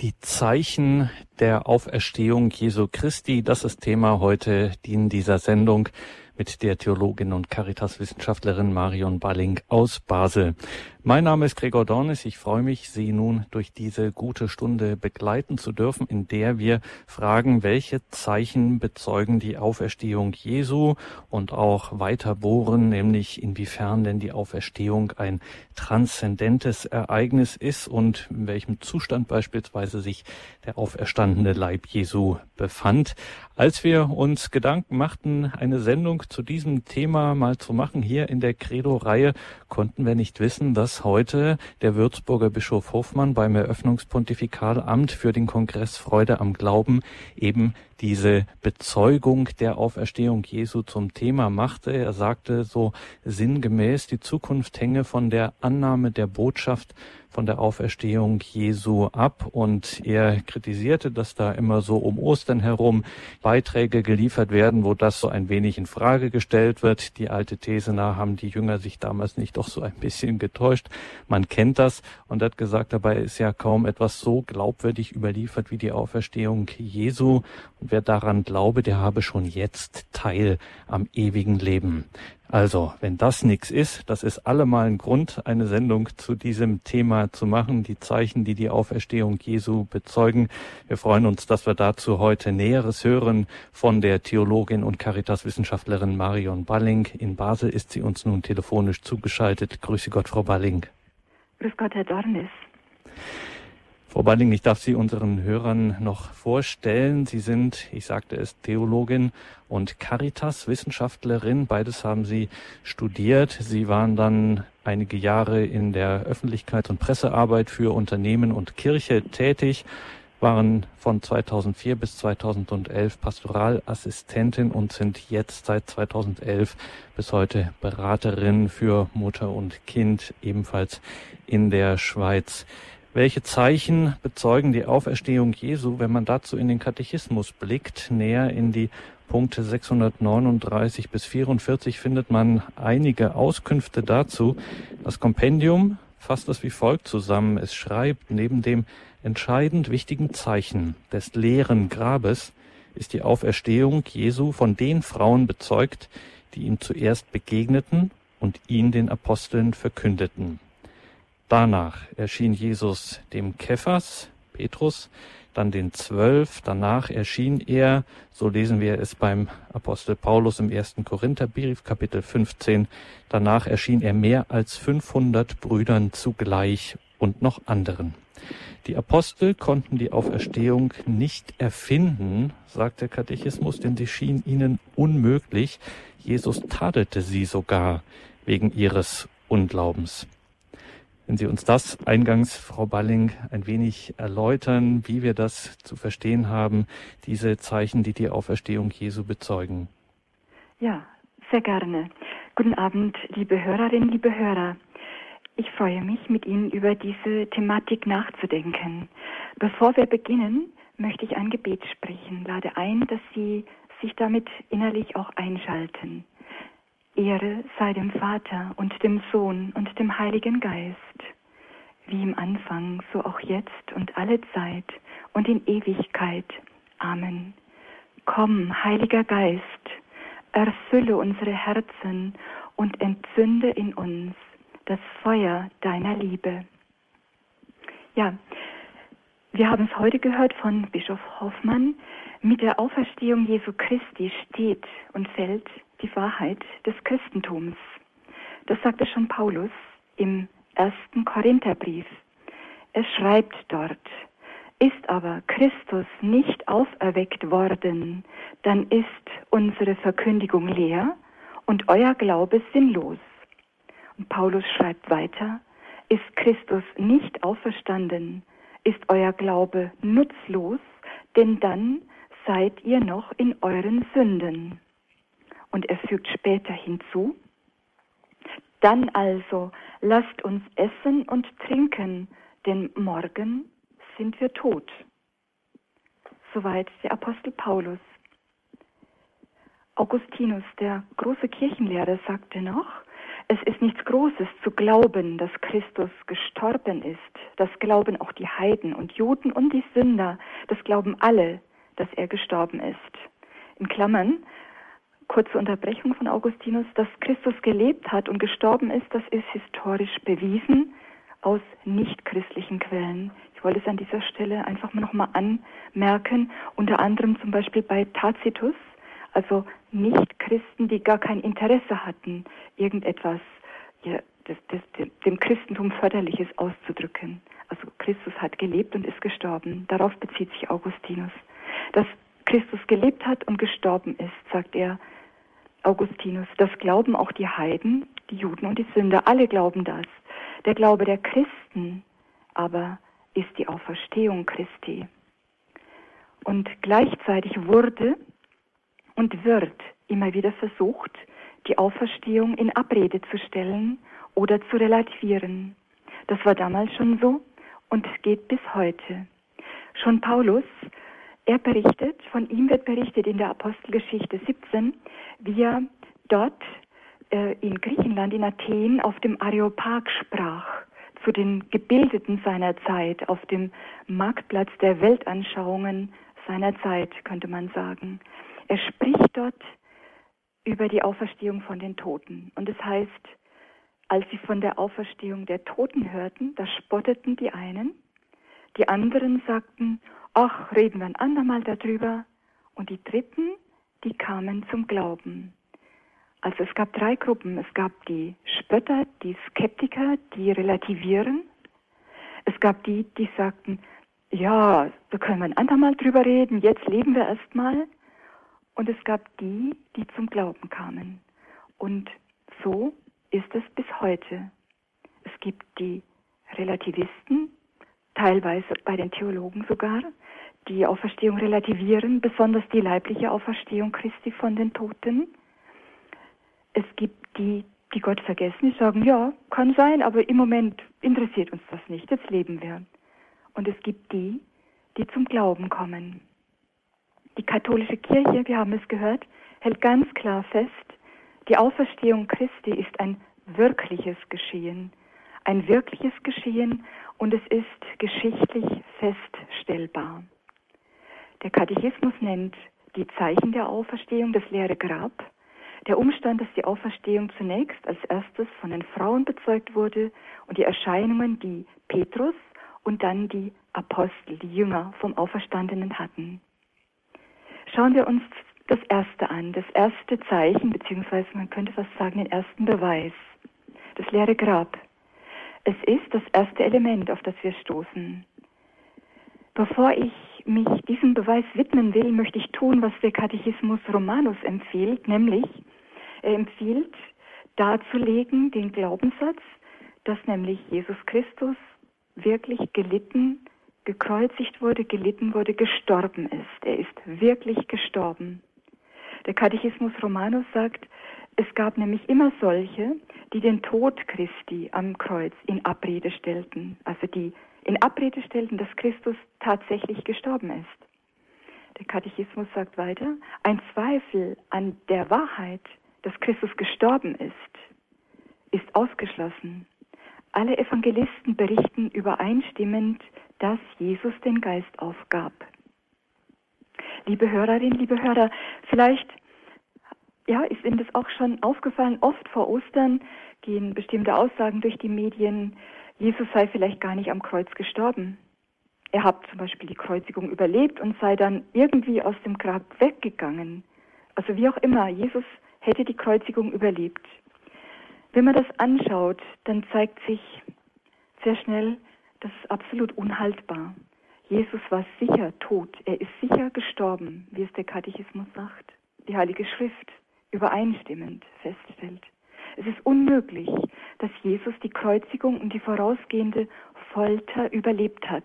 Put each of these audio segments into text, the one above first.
Die Zeichen der Auferstehung Jesu Christi, das ist Thema heute in dieser Sendung mit der Theologin und Caritas-Wissenschaftlerin Marion Balling aus Basel. Mein Name ist Gregor Dornis. Ich freue mich, Sie nun durch diese gute Stunde begleiten zu dürfen, in der wir fragen, welche Zeichen bezeugen die Auferstehung Jesu und auch weiter bohren, nämlich inwiefern denn die Auferstehung ein transzendentes Ereignis ist und in welchem Zustand beispielsweise sich der auferstandene Leib Jesu befand. Als wir uns Gedanken machten, eine Sendung zu diesem Thema mal zu machen hier in der Credo-Reihe, konnten wir nicht wissen, dass heute der Würzburger Bischof Hofmann beim Eröffnungspontifikalamt für den Kongress Freude am Glauben eben diese Bezeugung der Auferstehung Jesu zum Thema machte. Er sagte so sinngemäß, die Zukunft hänge von der Annahme der Botschaft von der Auferstehung Jesu ab und er kritisierte, dass da immer so um Ostern herum Beiträge geliefert werden, wo das so ein wenig in Frage gestellt wird. Die alte These nach haben die Jünger sich damals nicht doch so ein bisschen getäuscht. Man kennt das und hat gesagt, dabei ist ja kaum etwas so glaubwürdig überliefert wie die Auferstehung Jesu. Und wer daran glaube, der habe schon jetzt Teil am ewigen Leben. Also, wenn das nichts ist, das ist allemal ein Grund, eine Sendung zu diesem Thema zu machen, die Zeichen, die die Auferstehung Jesu bezeugen. Wir freuen uns, dass wir dazu heute Näheres hören von der Theologin und Caritas-Wissenschaftlerin Marion Balling. In Basel ist sie uns nun telefonisch zugeschaltet. Grüße Gott, Frau Balling. Grüß Gott, Herr Dornis. Frau Balling, ich darf Sie unseren Hörern noch vorstellen. Sie sind, ich sagte es, Theologin und Caritas-Wissenschaftlerin. Beides haben Sie studiert. Sie waren dann einige Jahre in der Öffentlichkeits- und Pressearbeit für Unternehmen und Kirche tätig, waren von 2004 bis 2011 Pastoralassistentin und sind jetzt seit 2011 bis heute Beraterin für Mutter und Kind, ebenfalls in der Schweiz. Welche Zeichen bezeugen die Auferstehung Jesu, wenn man dazu in den Katechismus blickt, näher in die Punkte 639 bis 44 findet man einige Auskünfte dazu. Das Kompendium fasst es wie folgt zusammen. Es schreibt, neben dem entscheidend wichtigen Zeichen des leeren Grabes ist die Auferstehung Jesu von den Frauen bezeugt, die ihm zuerst begegneten und ihn den Aposteln verkündeten. Danach erschien Jesus dem Kephas, Petrus, dann den Zwölf. Danach erschien er, so lesen wir es beim Apostel Paulus im ersten Korintherbrief, Kapitel 15. Danach erschien er mehr als 500 Brüdern zugleich und noch anderen. Die Apostel konnten die Auferstehung nicht erfinden, sagt der Katechismus, denn sie schien ihnen unmöglich. Jesus tadelte sie sogar wegen ihres Unglaubens. Wenn Sie uns das eingangs, Frau Balling, ein wenig erläutern, wie wir das zu verstehen haben, diese Zeichen, die die Auferstehung Jesu bezeugen. Ja, sehr gerne. Guten Abend, liebe Hörerinnen, liebe Hörer. Ich freue mich, mit Ihnen über diese Thematik nachzudenken. Bevor wir beginnen, möchte ich ein Gebet sprechen. Lade ein, dass Sie sich damit innerlich auch einschalten. Ehre sei dem Vater und dem Sohn und dem Heiligen Geist, wie im Anfang, so auch jetzt und alle Zeit und in Ewigkeit. Amen. Komm, Heiliger Geist, erfülle unsere Herzen und entzünde in uns das Feuer deiner Liebe. Ja, wir haben es heute gehört von Bischof Hoffmann. Mit der Auferstehung Jesu Christi steht und fällt die Wahrheit des Christentums. Das sagte schon Paulus im ersten Korintherbrief. Er schreibt dort, ist aber Christus nicht auferweckt worden, dann ist unsere Verkündigung leer und euer Glaube sinnlos. Und Paulus schreibt weiter, ist Christus nicht auferstanden, ist euer Glaube nutzlos, denn dann seid ihr noch in euren Sünden. Und er fügt später hinzu, dann also lasst uns essen und trinken, denn morgen sind wir tot. Soweit der Apostel Paulus. Augustinus, der große Kirchenlehrer, sagte noch, Es ist nichts Großes zu glauben, dass Christus gestorben ist. Das glauben auch die Heiden und Juden und die Sünder. Das glauben alle, dass er gestorben ist. In Klammern, kurze Unterbrechung von Augustinus, dass Christus gelebt hat und gestorben ist, das ist historisch bewiesen aus nichtchristlichen Quellen. Ich wollte es an dieser Stelle einfach mal nochmal anmerken, unter anderem zum Beispiel bei Tacitus, also Nichtchristen, die gar kein Interesse hatten, irgendetwas ja, das, das, dem Christentum Förderliches auszudrücken. Also Christus hat gelebt und ist gestorben. Darauf bezieht sich Augustinus. Dass Christus gelebt hat und gestorben ist, sagt er Augustinus. Das glauben auch die Heiden, die Juden und die Sünder. Alle glauben das. Der Glaube der Christen aber ist die Auferstehung Christi. Und gleichzeitig wurde und wird immer wieder versucht, die Auferstehung in Abrede zu stellen oder zu relativieren. Das war damals schon so und geht bis heute. Schon Paulus, er berichtet, von ihm wird berichtet in der Apostelgeschichte 17, wie er dort äh, in Griechenland, in Athen, auf dem Areopag sprach, zu den Gebildeten seiner Zeit, auf dem Marktplatz der Weltanschauungen seiner Zeit, könnte man sagen. Er spricht dort über die Auferstehung von den Toten. Und es heißt, als sie von der Auferstehung der Toten hörten, da spotteten die einen, die anderen sagten, ach, reden wir ein andermal darüber. Und die dritten, die kamen zum Glauben. Also es gab drei Gruppen. Es gab die Spötter, die Skeptiker, die relativieren. Es gab die, die sagten, ja, da können wir ein andermal drüber reden, jetzt leben wir erstmal. Und es gab die, die zum Glauben kamen. Und so ist es bis heute. Es gibt die Relativisten, teilweise bei den Theologen sogar, die Auferstehung relativieren, besonders die leibliche Auferstehung Christi von den Toten. Es gibt die, die Gott vergessen, die sagen, ja, kann sein, aber im Moment interessiert uns das nicht, jetzt leben wir. Und es gibt die, die zum Glauben kommen. Die katholische Kirche, wir haben es gehört, hält ganz klar fest, die Auferstehung Christi ist ein wirkliches Geschehen. Ein wirkliches Geschehen und es ist geschichtlich feststellbar. Der Katechismus nennt die Zeichen der Auferstehung das leere Grab, der Umstand, dass die Auferstehung zunächst als erstes von den Frauen bezeugt wurde und die Erscheinungen, die Petrus und dann die Apostel, die Jünger vom Auferstandenen hatten. Schauen wir uns das erste an, das erste Zeichen, beziehungsweise man könnte fast sagen den ersten Beweis, das leere Grab. Es ist das erste Element, auf das wir stoßen. Bevor ich mich diesem Beweis widmen will, möchte ich tun, was der Katechismus Romanus empfiehlt, nämlich er empfiehlt darzulegen den Glaubenssatz, dass nämlich Jesus Christus wirklich gelitten gekreuzigt wurde, gelitten wurde, gestorben ist. Er ist wirklich gestorben. Der Katechismus Romanus sagt, es gab nämlich immer solche, die den Tod Christi am Kreuz in Abrede stellten, also die in Abrede stellten, dass Christus tatsächlich gestorben ist. Der Katechismus sagt weiter, ein Zweifel an der Wahrheit, dass Christus gestorben ist, ist ausgeschlossen. Alle Evangelisten berichten übereinstimmend, dass Jesus den Geist aufgab. Liebe Hörerinnen, liebe Hörer, vielleicht ja, ist Ihnen das auch schon aufgefallen, oft vor Ostern gehen bestimmte Aussagen durch die Medien, Jesus sei vielleicht gar nicht am Kreuz gestorben. Er hat zum Beispiel die Kreuzigung überlebt und sei dann irgendwie aus dem Grab weggegangen. Also wie auch immer, Jesus hätte die Kreuzigung überlebt. Wenn man das anschaut, dann zeigt sich sehr schnell, das ist absolut unhaltbar. Jesus war sicher tot, er ist sicher gestorben, wie es der Katechismus sagt, die Heilige Schrift übereinstimmend feststellt. Es ist unmöglich, dass Jesus die Kreuzigung und die vorausgehende Folter überlebt hat.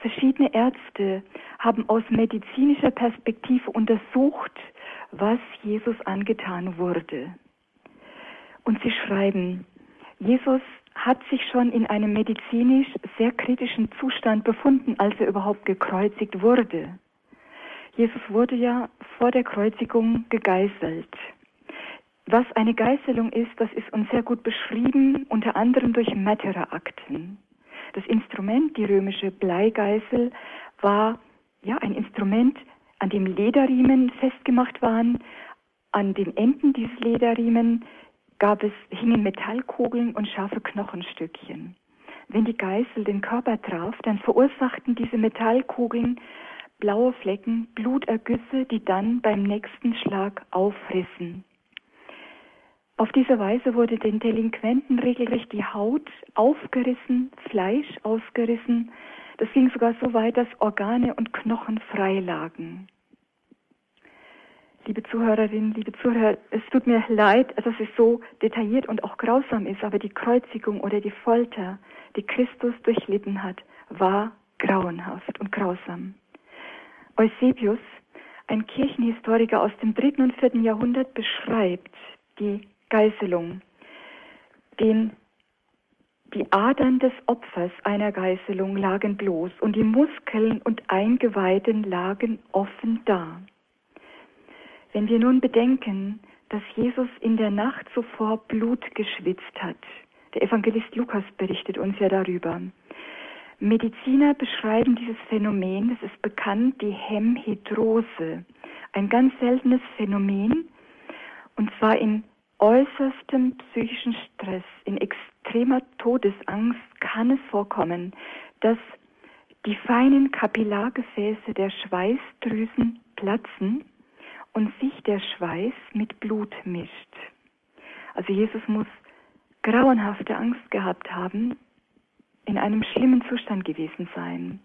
Verschiedene Ärzte haben aus medizinischer Perspektive untersucht, was Jesus angetan wurde. Und sie schreiben, Jesus hat sich schon in einem medizinisch sehr kritischen Zustand befunden, als er überhaupt gekreuzigt wurde. Jesus wurde ja vor der Kreuzigung gegeißelt. Was eine Geißelung ist, das ist uns sehr gut beschrieben, unter anderem durch Matera-Akten. Das Instrument, die römische Bleigeißel, war ja ein Instrument, an dem Lederriemen festgemacht waren. An den Enden dieses Lederriemen gab es, hingen Metallkugeln und scharfe Knochenstückchen. Wenn die Geißel den Körper traf, dann verursachten diese Metallkugeln blaue Flecken, Blutergüsse, die dann beim nächsten Schlag aufrissen. Auf diese Weise wurde den Delinquenten regelrecht die Haut aufgerissen, Fleisch ausgerissen. Das ging sogar so weit, dass Organe und Knochen frei lagen. Liebe Zuhörerinnen, liebe Zuhörer, es tut mir leid, dass es so detailliert und auch grausam ist, aber die Kreuzigung oder die Folter, die Christus durchlitten hat, war grauenhaft und grausam. Eusebius, ein Kirchenhistoriker aus dem dritten und vierten Jahrhundert, beschreibt die Geißelung, den die Adern des Opfers einer Geißelung lagen bloß und die Muskeln und Eingeweiden lagen offen da. Wenn wir nun bedenken, dass Jesus in der Nacht zuvor Blut geschwitzt hat, der Evangelist Lukas berichtet uns ja darüber. Mediziner beschreiben dieses Phänomen, es ist bekannt, die Hemhydrose, ein ganz seltenes Phänomen, und zwar in äußerstem psychischen Stress, in extremer Todesangst kann es vorkommen, dass die feinen Kapillargefäße der Schweißdrüsen platzen und sich der Schweiß mit Blut mischt. Also Jesus muss grauenhafte Angst gehabt haben, in einem schlimmen Zustand gewesen sein.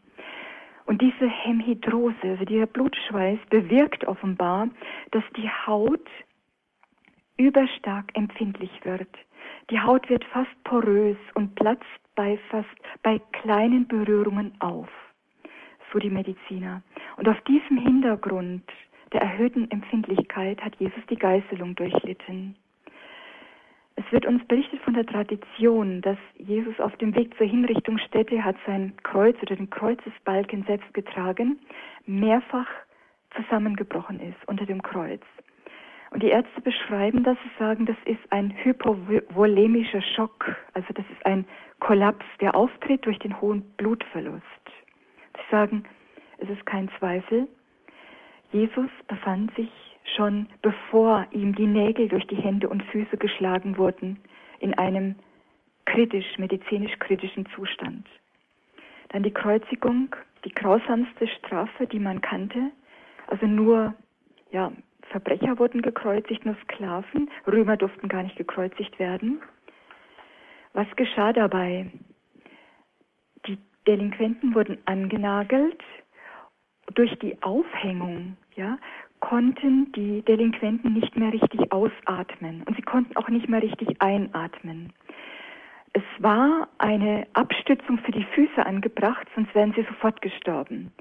Und diese Hemhydrose, also dieser Blutschweiß, bewirkt offenbar, dass die Haut überstark empfindlich wird. Die Haut wird fast porös und platzt bei fast bei kleinen Berührungen auf. So die Mediziner. Und auf diesem Hintergrund der erhöhten Empfindlichkeit hat Jesus die Geißelung durchlitten. Es wird uns berichtet von der Tradition, dass Jesus auf dem Weg zur Hinrichtungsstätte hat sein Kreuz oder den Kreuzesbalken selbst getragen, mehrfach zusammengebrochen ist unter dem Kreuz. Und die Ärzte beschreiben das, sie sagen, das ist ein hypovolemischer Schock, also das ist ein Kollaps, der auftritt durch den hohen Blutverlust. Sie sagen, es ist kein Zweifel, Jesus befand sich schon bevor ihm die Nägel durch die Hände und Füße geschlagen wurden, in einem kritisch, medizinisch kritischen Zustand. Dann die Kreuzigung, die grausamste Strafe, die man kannte. Also nur, ja, Verbrecher wurden gekreuzigt, nur Sklaven. Römer durften gar nicht gekreuzigt werden. Was geschah dabei? Die Delinquenten wurden angenagelt, durch die Aufhängung, ja, konnten die Delinquenten nicht mehr richtig ausatmen und sie konnten auch nicht mehr richtig einatmen. Es war eine Abstützung für die Füße angebracht, sonst wären sie sofort gestorben.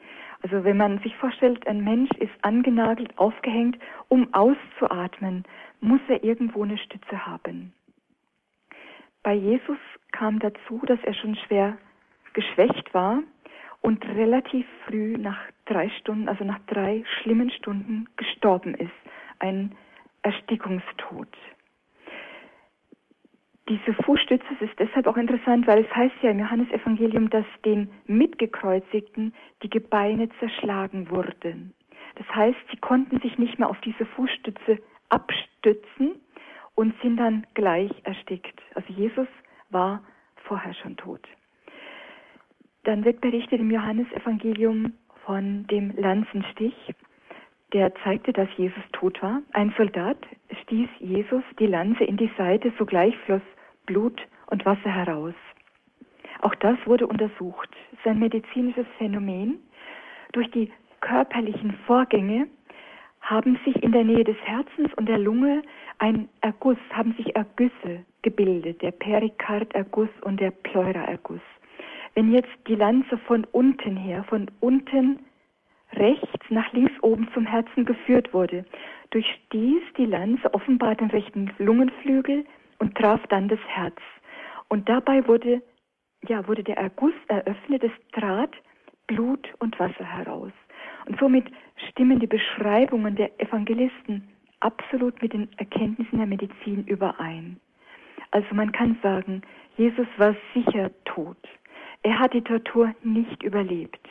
Also wenn man sich vorstellt, ein Mensch ist angenagelt, aufgehängt, um auszuatmen, muss er irgendwo eine Stütze haben. Bei Jesus kam dazu, dass er schon schwer geschwächt war und relativ früh nach drei Stunden, also nach drei schlimmen Stunden gestorben ist. Ein Erstickungstod. Diese Fußstütze ist deshalb auch interessant, weil es heißt ja im Johannesevangelium, dass den Mitgekreuzigten die Gebeine zerschlagen wurden. Das heißt, sie konnten sich nicht mehr auf diese Fußstütze abstützen und sind dann gleich erstickt. Also Jesus war vorher schon tot. Dann wird berichtet im Johannesevangelium von dem Lanzenstich, der zeigte, dass Jesus tot war. Ein Soldat stieß Jesus die Lanze in die Seite, sogleich floss Blut und Wasser heraus. Auch das wurde untersucht. Es ist ein medizinisches Phänomen. Durch die körperlichen Vorgänge haben sich in der Nähe des Herzens und der Lunge ein Erguss, haben sich Ergüsse gebildet, der Perikarderguss und der Pleuraerguss. Wenn jetzt die Lanze von unten her, von unten rechts nach links oben zum Herzen geführt wurde, durchstieß die Lanze offenbar den rechten Lungenflügel und traf dann das Herz. Und dabei wurde, ja, wurde der Erguss eröffnet, es trat Blut und Wasser heraus. Und somit stimmen die Beschreibungen der Evangelisten absolut mit den Erkenntnissen der Medizin überein. Also man kann sagen, Jesus war sicher tot. Er hat die Tortur nicht überlebt.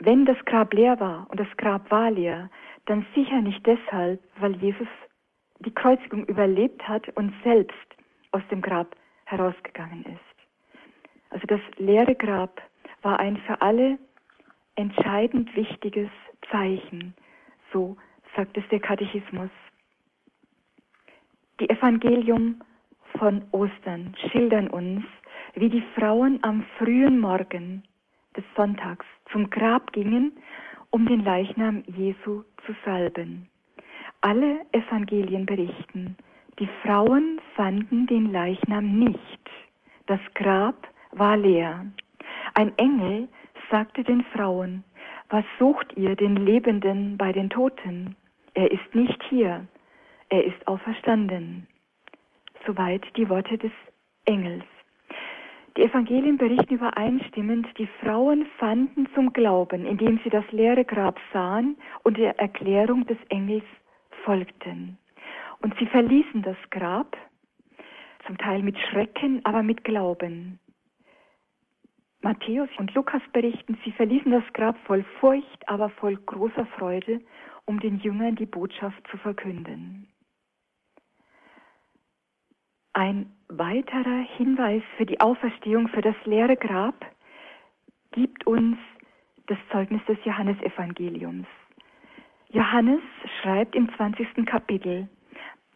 Wenn das Grab leer war und das Grab war leer, dann sicher nicht deshalb, weil Jesus die Kreuzigung überlebt hat und selbst aus dem Grab herausgegangen ist. Also das leere Grab war ein für alle entscheidend wichtiges Zeichen, so sagt es der Katechismus. Die Evangelium von Ostern schildern uns, wie die Frauen am frühen Morgen des Sonntags zum Grab gingen, um den Leichnam Jesu zu salben. Alle Evangelien berichten, die Frauen fanden den Leichnam nicht. Das Grab war leer. Ein Engel sagte den Frauen, was sucht ihr den Lebenden bei den Toten? Er ist nicht hier, er ist auferstanden. Soweit die Worte des Engels. Die Evangelien berichten übereinstimmend, die Frauen fanden zum Glauben, indem sie das leere Grab sahen und der Erklärung des Engels folgten. Und sie verließen das Grab, zum Teil mit Schrecken, aber mit Glauben. Matthäus und Lukas berichten, sie verließen das Grab voll Furcht, aber voll großer Freude, um den Jüngern die Botschaft zu verkünden. Ein weiterer Hinweis für die Auferstehung, für das leere Grab, gibt uns das Zeugnis des Johannesevangeliums. Johannes schreibt im 20. Kapitel,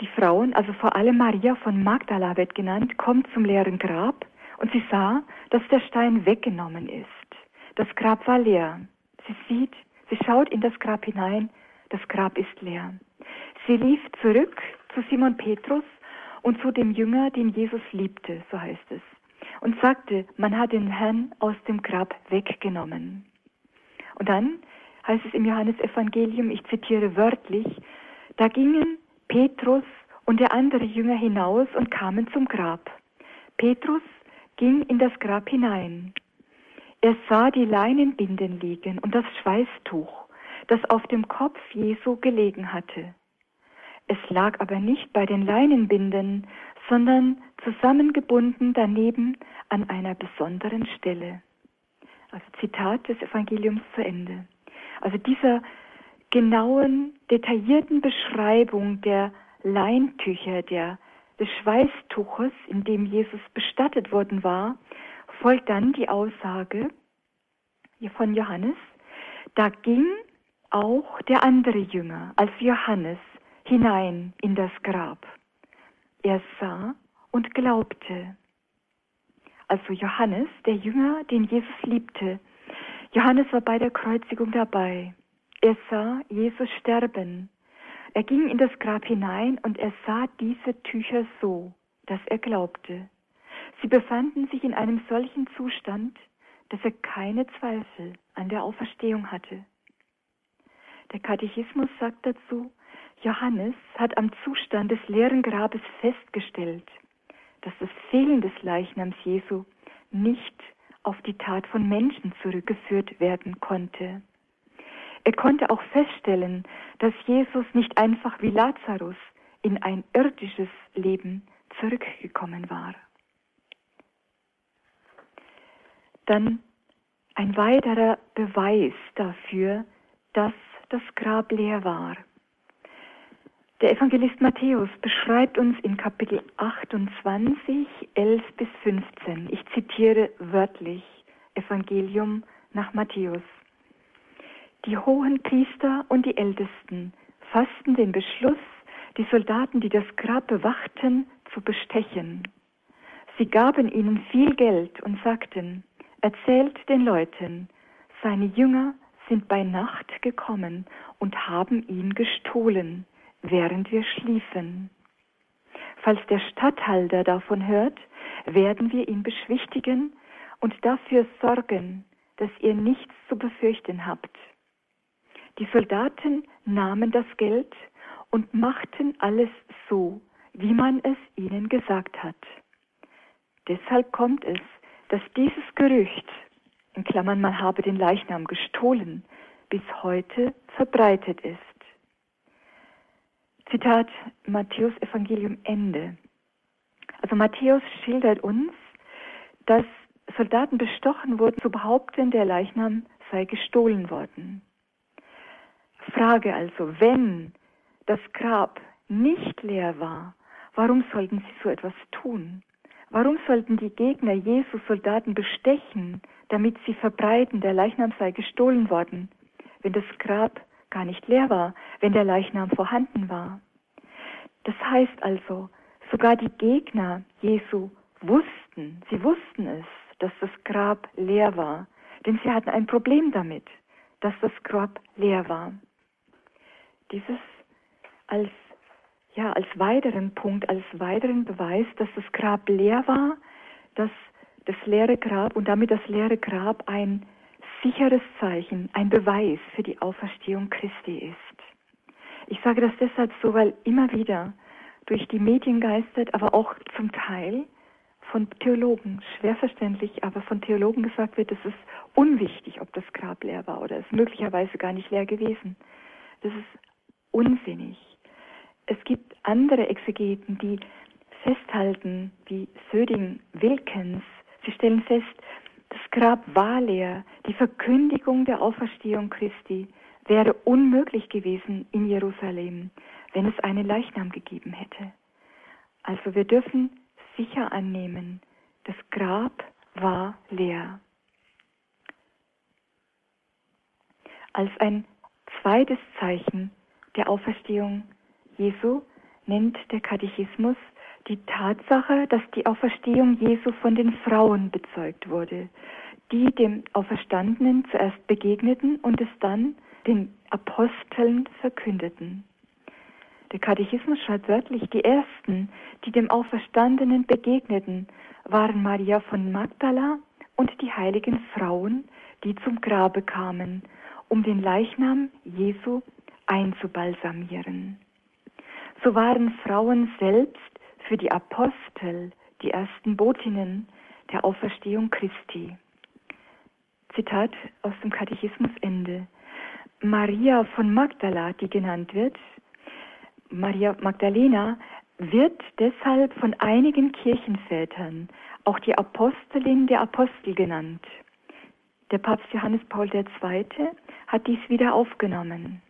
die Frauen, also vor allem Maria von Magdala wird genannt, kommt zum leeren Grab und sie sah, dass der Stein weggenommen ist. Das Grab war leer. Sie sieht, sie schaut in das Grab hinein, das Grab ist leer. Sie lief zurück zu Simon Petrus und zu dem Jünger, den Jesus liebte, so heißt es, und sagte, man hat den Herrn aus dem Grab weggenommen. Und dann heißt es im Johannesevangelium, ich zitiere wörtlich, da gingen Petrus und der andere Jünger hinaus und kamen zum Grab. Petrus ging in das Grab hinein. Er sah die Leinenbinden liegen und das Schweißtuch, das auf dem Kopf Jesu gelegen hatte. Es lag aber nicht bei den Leinenbinden, sondern zusammengebunden daneben an einer besonderen Stelle. Also Zitat des Evangeliums zu Ende. Also dieser genauen, detaillierten Beschreibung der Leintücher, der des Schweißtuches, in dem Jesus bestattet worden war, folgt dann die Aussage von Johannes, da ging auch der andere Jünger als Johannes hinein in das Grab. Er sah und glaubte. Also Johannes, der Jünger, den Jesus liebte. Johannes war bei der Kreuzigung dabei. Er sah Jesus sterben. Er ging in das Grab hinein und er sah diese Tücher so, dass er glaubte. Sie befanden sich in einem solchen Zustand, dass er keine Zweifel an der Auferstehung hatte. Der Katechismus sagt dazu, Johannes hat am Zustand des leeren Grabes festgestellt, dass das Fehlen des Leichnams Jesu nicht auf die Tat von Menschen zurückgeführt werden konnte. Er konnte auch feststellen, dass Jesus nicht einfach wie Lazarus in ein irdisches Leben zurückgekommen war. Dann ein weiterer Beweis dafür, dass das Grab leer war. Der Evangelist Matthäus beschreibt uns in Kapitel 28, 11 bis 15. Ich zitiere wörtlich Evangelium nach Matthäus. Die hohen Priester und die Ältesten fassten den Beschluss, die Soldaten, die das Grab bewachten, zu bestechen. Sie gaben ihnen viel Geld und sagten, erzählt den Leuten, seine Jünger sind bei Nacht gekommen und haben ihn gestohlen, während wir schliefen. Falls der Statthalter davon hört, werden wir ihn beschwichtigen und dafür sorgen, dass ihr nichts zu befürchten habt. Die Soldaten nahmen das Geld und machten alles so, wie man es ihnen gesagt hat. Deshalb kommt es, dass dieses Gerücht, in Klammern man habe den Leichnam gestohlen, bis heute verbreitet ist. Zitat Matthäus Evangelium Ende. Also Matthäus schildert uns, dass Soldaten bestochen wurden, zu behaupten, der Leichnam sei gestohlen worden. Frage also, wenn das Grab nicht leer war, warum sollten sie so etwas tun? Warum sollten die Gegner Jesus Soldaten bestechen, damit sie verbreiten, der Leichnam sei gestohlen worden, wenn das Grab gar nicht leer war, wenn der Leichnam vorhanden war? Das heißt also, sogar die Gegner Jesu wussten, sie wussten es, dass das Grab leer war, denn sie hatten ein Problem damit, dass das Grab leer war. Dieses als ja, als weiteren Punkt, als weiteren Beweis, dass das Grab leer war, dass das leere Grab und damit das leere Grab ein sicheres Zeichen, ein Beweis für die Auferstehung Christi ist. Ich sage das deshalb so, weil immer wieder durch die Medien geistert, aber auch zum Teil von Theologen, schwer verständlich, aber von Theologen gesagt wird, es ist unwichtig, ob das Grab leer war oder es möglicherweise gar nicht leer gewesen. Das ist unsinnig. Es gibt andere Exegeten, die festhalten, wie Söding Wilkens, sie stellen fest, das Grab war leer, die Verkündigung der Auferstehung Christi wäre unmöglich gewesen in Jerusalem, wenn es einen Leichnam gegeben hätte. Also wir dürfen sicher annehmen, das Grab war leer. Als ein zweites Zeichen der Auferstehung Jesu nennt der Katechismus die Tatsache, dass die Auferstehung Jesu von den Frauen bezeugt wurde, die dem Auferstandenen zuerst begegneten und es dann den Aposteln verkündeten. Der Katechismus schreibt wörtlich, die ersten, die dem Auferstandenen begegneten, waren Maria von Magdala und die heiligen Frauen, die zum Grabe kamen, um den Leichnam Jesu einzubalsamieren. So waren Frauen selbst für die Apostel die ersten Botinnen der Auferstehung Christi. Zitat aus dem Katechismus Ende. Maria von Magdala, die genannt wird, Maria Magdalena, wird deshalb von einigen Kirchenvätern auch die Apostelin der Apostel genannt. Der Papst Johannes Paul II. hat dies wieder aufgenommen.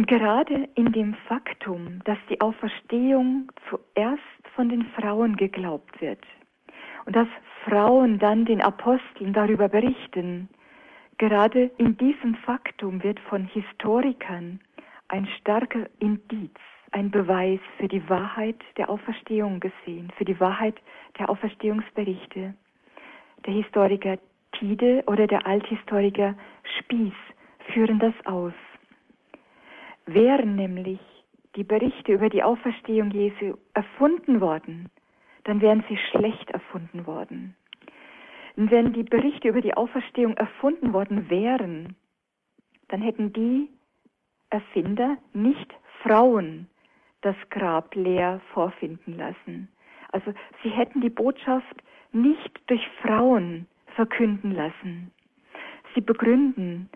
Und gerade in dem Faktum, dass die Auferstehung zuerst von den Frauen geglaubt wird und dass Frauen dann den Aposteln darüber berichten, gerade in diesem Faktum wird von Historikern ein starker Indiz, ein Beweis für die Wahrheit der Auferstehung gesehen, für die Wahrheit der Auferstehungsberichte. Der Historiker Tide oder der Althistoriker Spieß führen das aus. Wären nämlich die Berichte über die Auferstehung Jesu erfunden worden, dann wären sie schlecht erfunden worden. Und wenn die Berichte über die Auferstehung erfunden worden wären, dann hätten die Erfinder nicht Frauen das Grab leer vorfinden lassen. Also sie hätten die Botschaft nicht durch Frauen verkünden lassen. Sie begründen,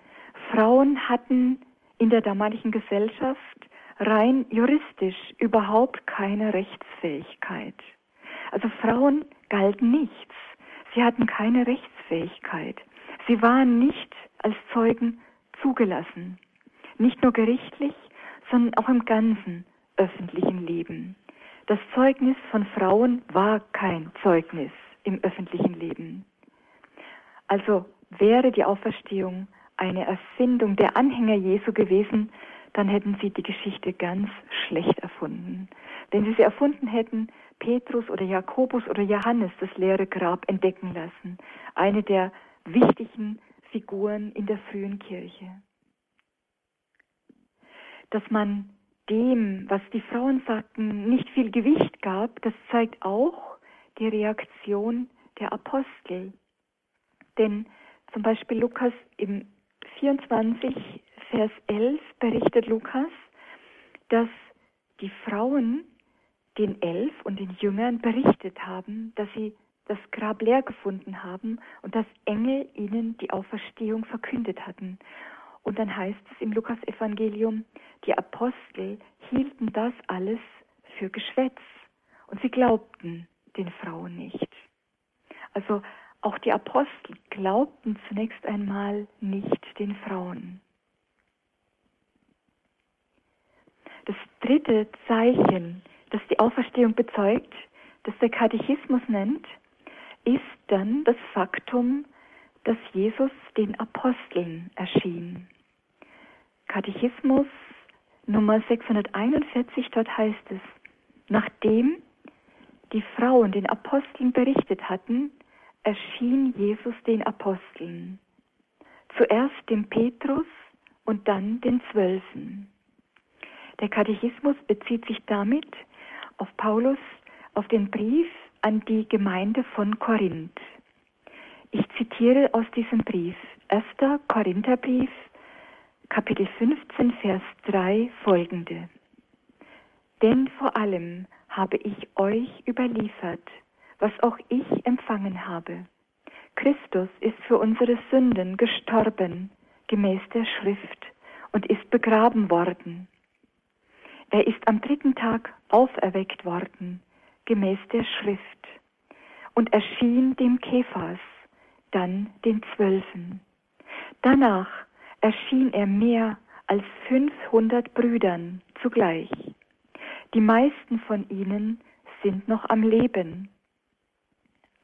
Frauen hatten in der damaligen Gesellschaft rein juristisch überhaupt keine Rechtsfähigkeit. Also Frauen galten nichts. Sie hatten keine Rechtsfähigkeit. Sie waren nicht als Zeugen zugelassen. Nicht nur gerichtlich, sondern auch im ganzen öffentlichen Leben. Das Zeugnis von Frauen war kein Zeugnis im öffentlichen Leben. Also wäre die Auferstehung eine Erfindung der Anhänger Jesu gewesen, dann hätten sie die Geschichte ganz schlecht erfunden. Wenn sie sie erfunden hätten, Petrus oder Jakobus oder Johannes das leere Grab entdecken lassen, eine der wichtigen Figuren in der frühen Kirche. Dass man dem, was die Frauen sagten, nicht viel Gewicht gab, das zeigt auch die Reaktion der Apostel. Denn zum Beispiel Lukas im 24, Vers 11 berichtet Lukas, dass die Frauen den Elf und den Jüngern berichtet haben, dass sie das Grab leer gefunden haben und dass Engel ihnen die Auferstehung verkündet hatten. Und dann heißt es im Lukasevangelium, die Apostel hielten das alles für Geschwätz und sie glaubten den Frauen nicht. Also auch die Apostel glaubten zunächst einmal nicht den Frauen. Das dritte Zeichen, das die Auferstehung bezeugt, das der Katechismus nennt, ist dann das Faktum, dass Jesus den Aposteln erschien. Katechismus Nummer 641, dort heißt es, nachdem die Frauen den Aposteln berichtet hatten, erschien Jesus den Aposteln. Zuerst dem Petrus und dann den Zwölfen. Der Katechismus bezieht sich damit auf Paulus, auf den Brief an die Gemeinde von Korinth. Ich zitiere aus diesem Brief, 1. Korintherbrief, Kapitel 15, Vers 3 folgende. Denn vor allem habe ich euch überliefert, was auch ich empfangen habe. Christus ist für unsere Sünden gestorben, gemäß der Schrift, und ist begraben worden. Er ist am dritten Tag auferweckt worden, gemäß der Schrift, und erschien dem Kephas, dann den Zwölfen. Danach erschien er mehr als 500 Brüdern zugleich. Die meisten von ihnen sind noch am Leben.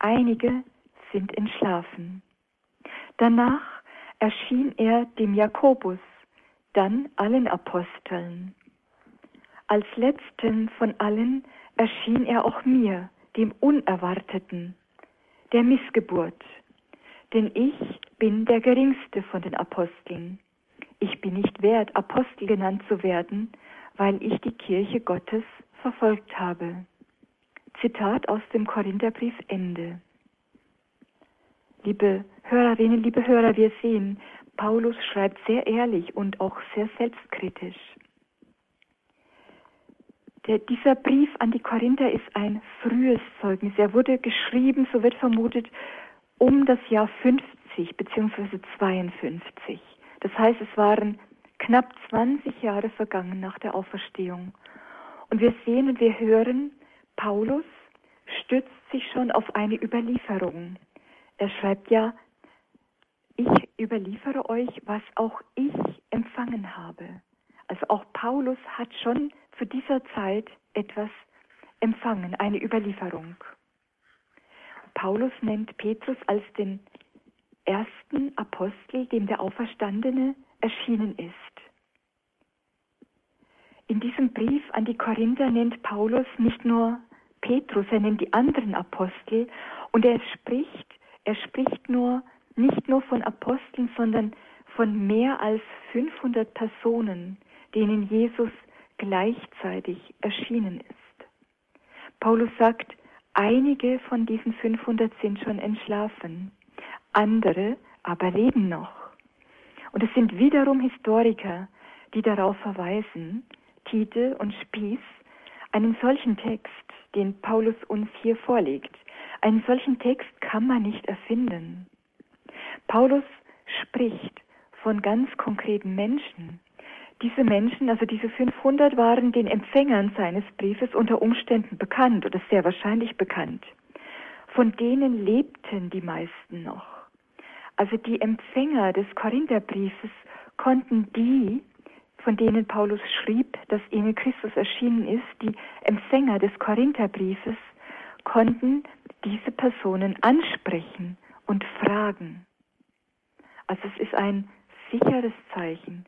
Einige sind entschlafen. Danach erschien er dem Jakobus, dann allen Aposteln. Als letzten von allen erschien er auch mir, dem Unerwarteten, der Missgeburt. Denn ich bin der geringste von den Aposteln. Ich bin nicht wert, Apostel genannt zu werden, weil ich die Kirche Gottes verfolgt habe. Zitat aus dem Korintherbrief Ende. Liebe Hörerinnen, liebe Hörer, wir sehen, Paulus schreibt sehr ehrlich und auch sehr selbstkritisch. Der, dieser Brief an die Korinther ist ein frühes Zeugnis. Er wurde geschrieben, so wird vermutet, um das Jahr 50 bzw. 52. Das heißt, es waren knapp 20 Jahre vergangen nach der Auferstehung. Und wir sehen und wir hören, Paulus stützt sich schon auf eine Überlieferung. Er schreibt ja, ich überliefere euch, was auch ich empfangen habe. Also auch Paulus hat schon zu dieser Zeit etwas empfangen, eine Überlieferung. Paulus nennt Petrus als den ersten Apostel, dem der Auferstandene erschienen ist. In diesem Brief an die Korinther nennt Paulus nicht nur Petrus, er nennt die anderen Apostel und er spricht, er spricht nur nicht nur von Aposteln, sondern von mehr als 500 Personen, denen Jesus gleichzeitig erschienen ist. Paulus sagt, einige von diesen 500 sind schon entschlafen, andere aber leben noch. Und es sind wiederum Historiker, die darauf verweisen, Tite und Spieß, einen solchen Text, den Paulus uns hier vorlegt, einen solchen Text kann man nicht erfinden. Paulus spricht von ganz konkreten Menschen, diese Menschen, also diese 500, waren den Empfängern seines Briefes unter Umständen bekannt oder sehr wahrscheinlich bekannt. Von denen lebten die meisten noch. Also die Empfänger des Korintherbriefes konnten die, von denen Paulus schrieb, dass ihnen Christus erschienen ist, die Empfänger des Korintherbriefes, konnten diese Personen ansprechen und fragen. Also es ist ein sicheres Zeichen,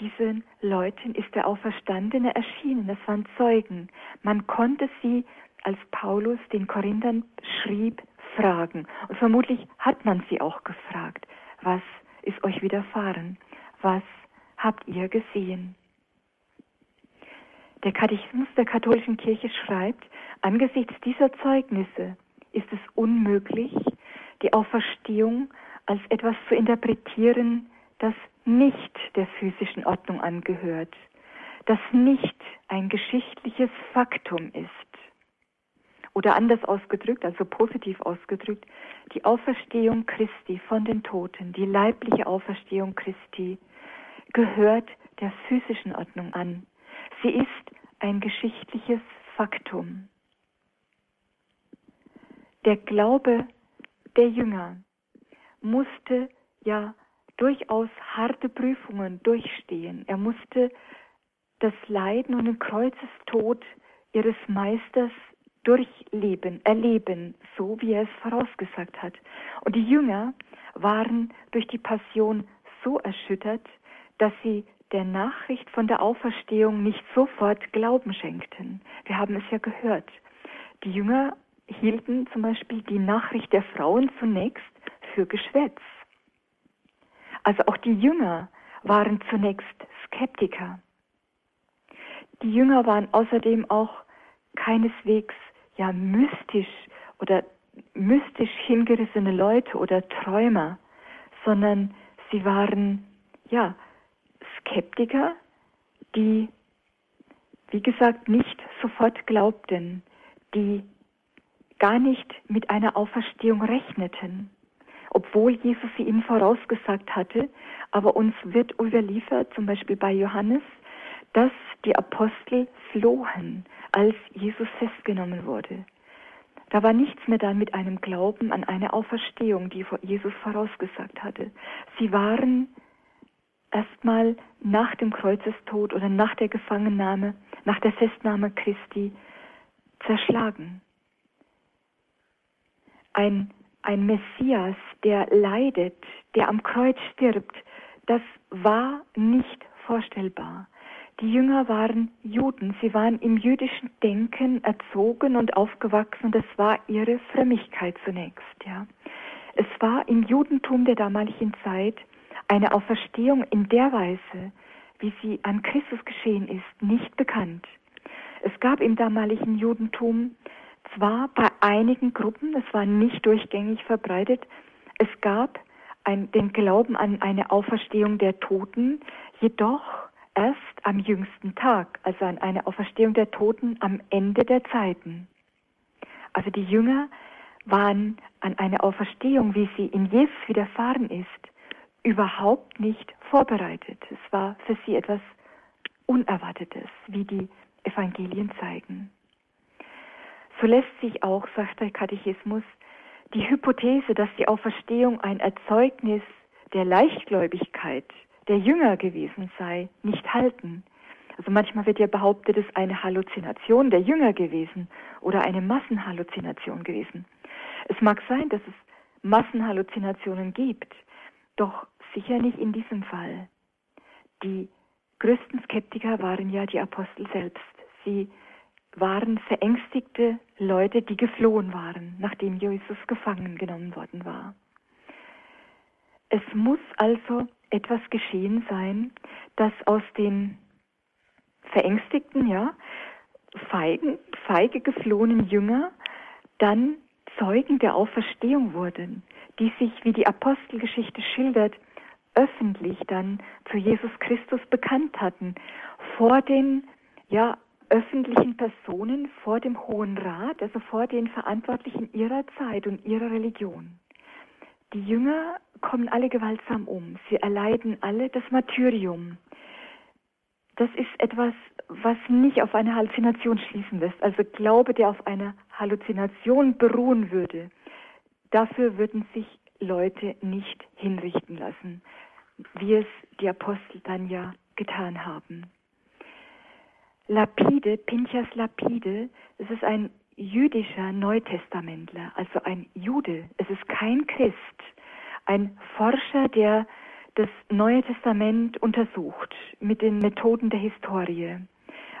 diesen Leuten ist der Auferstandene erschienen. Das waren Zeugen. Man konnte sie, als Paulus den Korinthern schrieb, fragen. Und vermutlich hat man sie auch gefragt. Was ist euch widerfahren? Was habt ihr gesehen? Der Katechismus der katholischen Kirche schreibt, angesichts dieser Zeugnisse ist es unmöglich, die Auferstehung als etwas zu interpretieren, das nicht der physischen Ordnung angehört, das nicht ein geschichtliches Faktum ist. Oder anders ausgedrückt, also positiv ausgedrückt, die Auferstehung Christi von den Toten, die leibliche Auferstehung Christi, gehört der physischen Ordnung an. Sie ist ein geschichtliches Faktum. Der Glaube der Jünger musste ja durchaus harte Prüfungen durchstehen. Er musste das Leiden und den Kreuzestod ihres Meisters durchleben, erleben, so wie er es vorausgesagt hat. Und die Jünger waren durch die Passion so erschüttert, dass sie der Nachricht von der Auferstehung nicht sofort Glauben schenkten. Wir haben es ja gehört. Die Jünger hielten zum Beispiel die Nachricht der Frauen zunächst für Geschwätz. Also auch die Jünger waren zunächst Skeptiker. Die Jünger waren außerdem auch keineswegs ja mystisch oder mystisch hingerissene Leute oder Träumer, sondern sie waren ja Skeptiker, die wie gesagt nicht sofort glaubten, die gar nicht mit einer Auferstehung rechneten obwohl Jesus sie ihnen vorausgesagt hatte. Aber uns wird überliefert, zum Beispiel bei Johannes, dass die Apostel flohen, als Jesus festgenommen wurde. Da war nichts mehr dann mit einem Glauben an eine Auferstehung, die Jesus vorausgesagt hatte. Sie waren erstmal nach dem Kreuzestod oder nach der Gefangennahme, nach der Festnahme Christi zerschlagen. Ein ein Messias, der leidet, der am Kreuz stirbt, das war nicht vorstellbar. Die Jünger waren Juden, sie waren im jüdischen Denken erzogen und aufgewachsen, das war ihre Frömmigkeit zunächst, ja. Es war im Judentum der damaligen Zeit eine Auferstehung in der Weise, wie sie an Christus geschehen ist, nicht bekannt. Es gab im damaligen Judentum zwar bei einigen Gruppen, es war nicht durchgängig verbreitet, es gab ein, den Glauben an eine Auferstehung der Toten, jedoch erst am jüngsten Tag, also an eine Auferstehung der Toten am Ende der Zeiten. Also die Jünger waren an eine Auferstehung, wie sie in Jesus widerfahren ist, überhaupt nicht vorbereitet. Es war für sie etwas Unerwartetes, wie die Evangelien zeigen. So lässt sich auch, sagt der Katechismus, die Hypothese, dass die Auferstehung ein Erzeugnis der Leichtgläubigkeit der Jünger gewesen sei, nicht halten. Also manchmal wird ja behauptet, es eine Halluzination der Jünger gewesen oder eine Massenhalluzination gewesen. Es mag sein, dass es Massenhalluzinationen gibt, doch sicher nicht in diesem Fall. Die größten Skeptiker waren ja die Apostel selbst. Sie waren verängstigte Leute, die geflohen waren, nachdem Jesus gefangen genommen worden war. Es muss also etwas geschehen sein, dass aus den verängstigten, ja, feigen, feige geflohenen Jünger dann Zeugen der Auferstehung wurden, die sich, wie die Apostelgeschichte schildert, öffentlich dann zu Jesus Christus bekannt hatten, vor den ja, öffentlichen Personen vor dem Hohen Rat, also vor den Verantwortlichen ihrer Zeit und ihrer Religion. Die Jünger kommen alle gewaltsam um. Sie erleiden alle das Martyrium. Das ist etwas, was nicht auf eine Halluzination schließen lässt. Also Glaube, der auf einer Halluzination beruhen würde, dafür würden sich Leute nicht hinrichten lassen, wie es die Apostel dann ja getan haben. Lapide, Pinchas Lapide, es ist ein jüdischer Neutestamentler, also ein Jude. Es ist kein Christ, ein Forscher, der das Neue Testament untersucht mit den Methoden der Historie.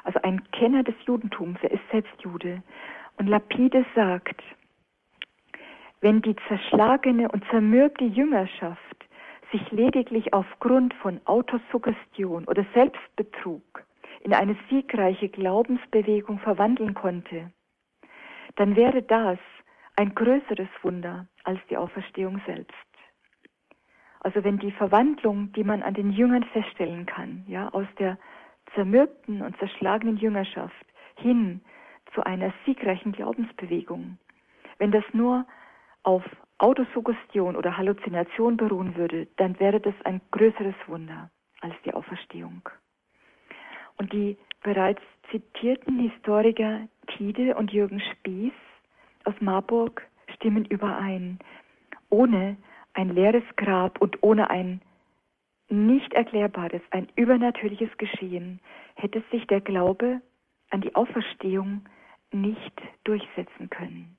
Also ein Kenner des Judentums, er ist selbst Jude. Und Lapide sagt, wenn die zerschlagene und zermürbte Jüngerschaft sich lediglich aufgrund von Autosuggestion oder Selbstbetrug in eine siegreiche Glaubensbewegung verwandeln konnte, dann wäre das ein größeres Wunder als die Auferstehung selbst. Also wenn die Verwandlung, die man an den Jüngern feststellen kann, ja, aus der zermürbten und zerschlagenen Jüngerschaft hin zu einer siegreichen Glaubensbewegung, wenn das nur auf Autosuggestion oder Halluzination beruhen würde, dann wäre das ein größeres Wunder als die Auferstehung. Und die bereits zitierten Historiker Tide und Jürgen Spieß aus Marburg stimmen überein. Ohne ein leeres Grab und ohne ein nicht erklärbares, ein übernatürliches Geschehen hätte sich der Glaube an die Auferstehung nicht durchsetzen können.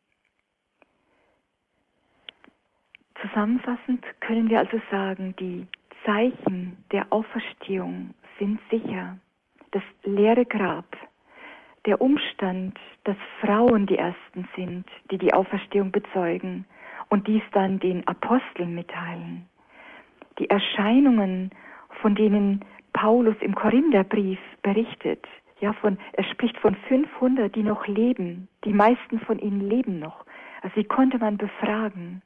Zusammenfassend können wir also sagen, die Zeichen der Auferstehung sind sicher. Das leere Grab, der Umstand, dass Frauen die Ersten sind, die die Auferstehung bezeugen und dies dann den Aposteln mitteilen. Die Erscheinungen, von denen Paulus im Korintherbrief berichtet, ja, von, er spricht von 500, die noch leben. Die meisten von ihnen leben noch. Also sie konnte man befragen.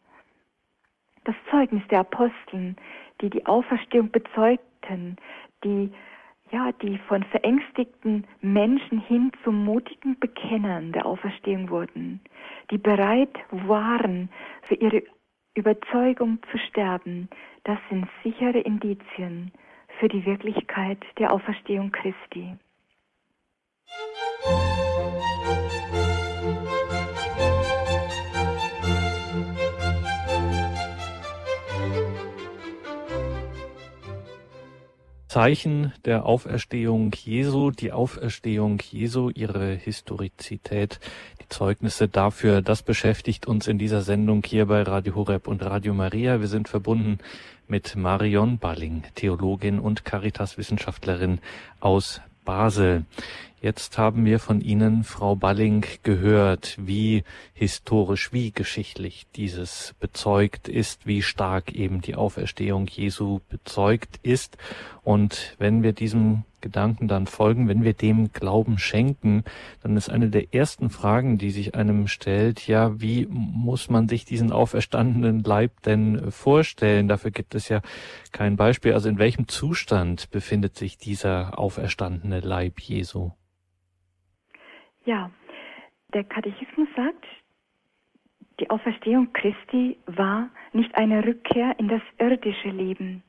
Das Zeugnis der Aposteln, die die Auferstehung bezeugten, die ja, die von verängstigten Menschen hin zu mutigen Bekennern der Auferstehung wurden, die bereit waren, für ihre Überzeugung zu sterben, das sind sichere Indizien für die Wirklichkeit der Auferstehung Christi. Zeichen der Auferstehung Jesu, die Auferstehung Jesu, ihre Historizität, die Zeugnisse dafür, das beschäftigt uns in dieser Sendung hier bei Radio Horeb und Radio Maria. Wir sind verbunden mit Marion Balling, Theologin und Caritas-Wissenschaftlerin aus Basel. Jetzt haben wir von Ihnen, Frau Balling, gehört, wie historisch, wie geschichtlich dieses bezeugt ist, wie stark eben die Auferstehung Jesu bezeugt ist. Und wenn wir diesem Gedanken dann folgen, wenn wir dem Glauben schenken, dann ist eine der ersten Fragen, die sich einem stellt, ja, wie muss man sich diesen auferstandenen Leib denn vorstellen? Dafür gibt es ja kein Beispiel. Also in welchem Zustand befindet sich dieser auferstandene Leib Jesu? Ja, der Katechismus sagt, die Auferstehung Christi war nicht eine Rückkehr in das irdische Leben.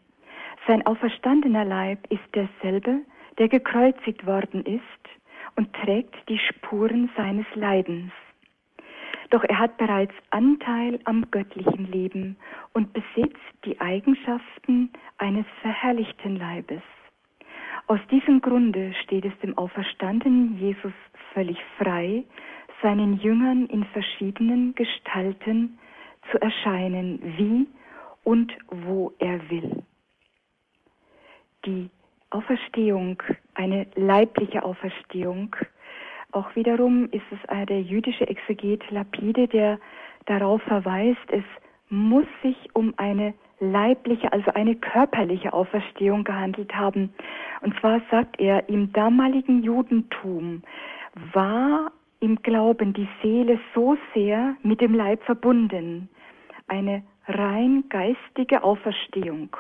Sein auferstandener Leib ist derselbe, der gekreuzigt worden ist und trägt die Spuren seines Leidens. Doch er hat bereits Anteil am göttlichen Leben und besitzt die Eigenschaften eines verherrlichten Leibes. Aus diesem Grunde steht es dem auferstandenen Jesus völlig frei, seinen Jüngern in verschiedenen Gestalten zu erscheinen, wie und wo er will. Die Auferstehung, eine leibliche Auferstehung, auch wiederum ist es der jüdische Exeget Lapide, der darauf verweist, es muss sich um eine leibliche, also eine körperliche Auferstehung gehandelt haben. Und zwar sagt er, im damaligen Judentum war im Glauben die Seele so sehr mit dem Leib verbunden. Eine rein geistige Auferstehung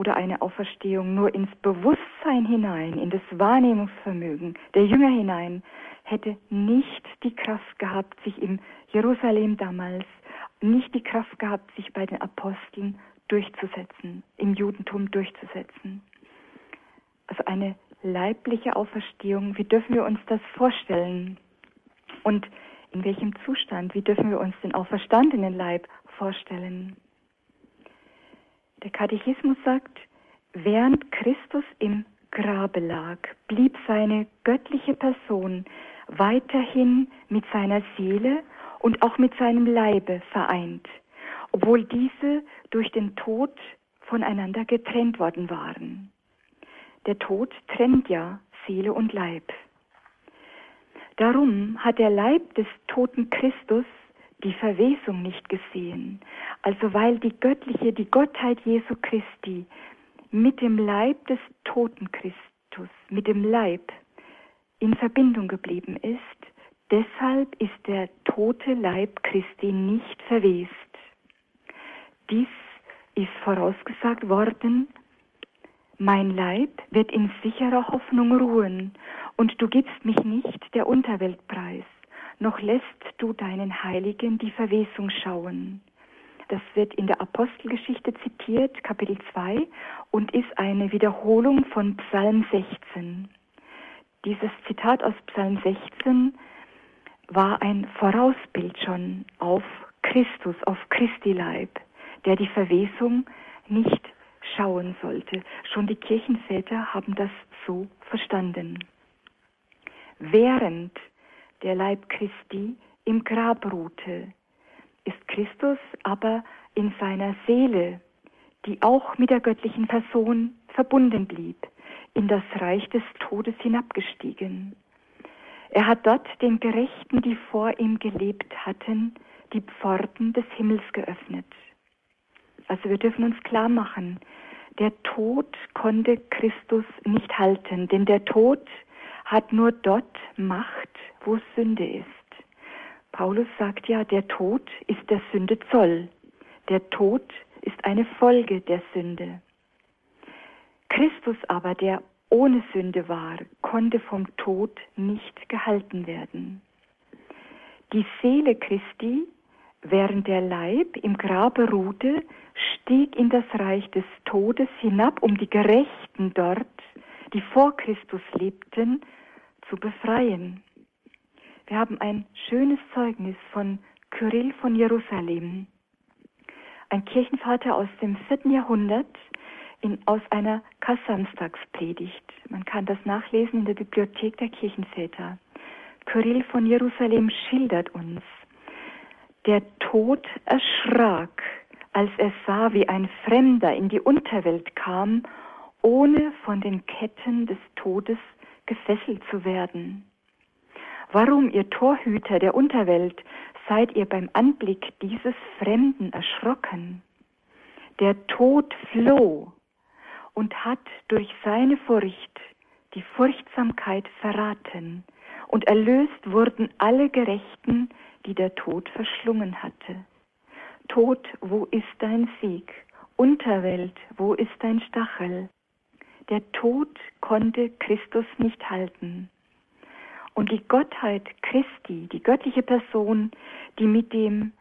oder eine Auferstehung nur ins Bewusstsein hinein, in das Wahrnehmungsvermögen der Jünger hinein, hätte nicht die Kraft gehabt, sich im Jerusalem damals, nicht die Kraft gehabt, sich bei den Aposteln durchzusetzen, im Judentum durchzusetzen. Also eine leibliche Auferstehung, wie dürfen wir uns das vorstellen? Und in welchem Zustand, wie dürfen wir uns den auferstandenen Leib vorstellen? Der Katechismus sagt, während Christus im Grabe lag, blieb seine göttliche Person weiterhin mit seiner Seele und auch mit seinem Leibe vereint obwohl diese durch den Tod voneinander getrennt worden waren. Der Tod trennt ja Seele und Leib. Darum hat der Leib des toten Christus die Verwesung nicht gesehen, also weil die göttliche, die Gottheit Jesu Christi mit dem Leib des toten Christus, mit dem Leib in Verbindung geblieben ist, deshalb ist der tote Leib Christi nicht verwest. Dies ist vorausgesagt worden, mein Leib wird in sicherer Hoffnung ruhen, und du gibst mich nicht der Unterwelt preis, noch lässt du deinen Heiligen die Verwesung schauen. Das wird in der Apostelgeschichte zitiert, Kapitel 2, und ist eine Wiederholung von Psalm 16. Dieses Zitat aus Psalm 16 war ein Vorausbild schon auf Christus, auf Christi Leib, der die Verwesung nicht schauen sollte. Schon die Kirchenväter haben das so verstanden. Während der Leib Christi im Grab ruhte, ist Christus aber in seiner Seele, die auch mit der göttlichen Person verbunden blieb, in das Reich des Todes hinabgestiegen. Er hat dort den Gerechten, die vor ihm gelebt hatten, die Pforten des Himmels geöffnet. Also wir dürfen uns klar machen, der Tod konnte Christus nicht halten, denn der Tod hat nur dort Macht, wo Sünde ist. Paulus sagt ja, der Tod ist der Sünde Zoll. Der Tod ist eine Folge der Sünde. Christus aber, der ohne Sünde war, konnte vom Tod nicht gehalten werden. Die Seele Christi, während der Leib im Grabe ruhte, stieg in das Reich des Todes hinab, um die Gerechten dort, die vor Christus lebten, zu befreien. Wir haben ein schönes Zeugnis von Kyrill von Jerusalem, ein Kirchenvater aus dem vierten Jahrhundert, in, aus einer Kassamstagspredigt. Man kann das nachlesen in der Bibliothek der Kirchenväter. Kyrill von Jerusalem schildert uns, der Tod erschrak, als er sah, wie ein Fremder in die Unterwelt kam, ohne von den Ketten des Todes gefesselt zu werden. Warum, ihr Torhüter der Unterwelt, seid ihr beim Anblick dieses Fremden erschrocken? Der Tod floh und hat durch seine Furcht die Furchtsamkeit verraten, und erlöst wurden alle Gerechten, die der Tod verschlungen hatte. Tod, wo ist dein Sieg? Unterwelt, wo ist dein Stachel? Der Tod konnte Christus nicht halten. Und die Gottheit Christi, die göttliche Person, die mit dem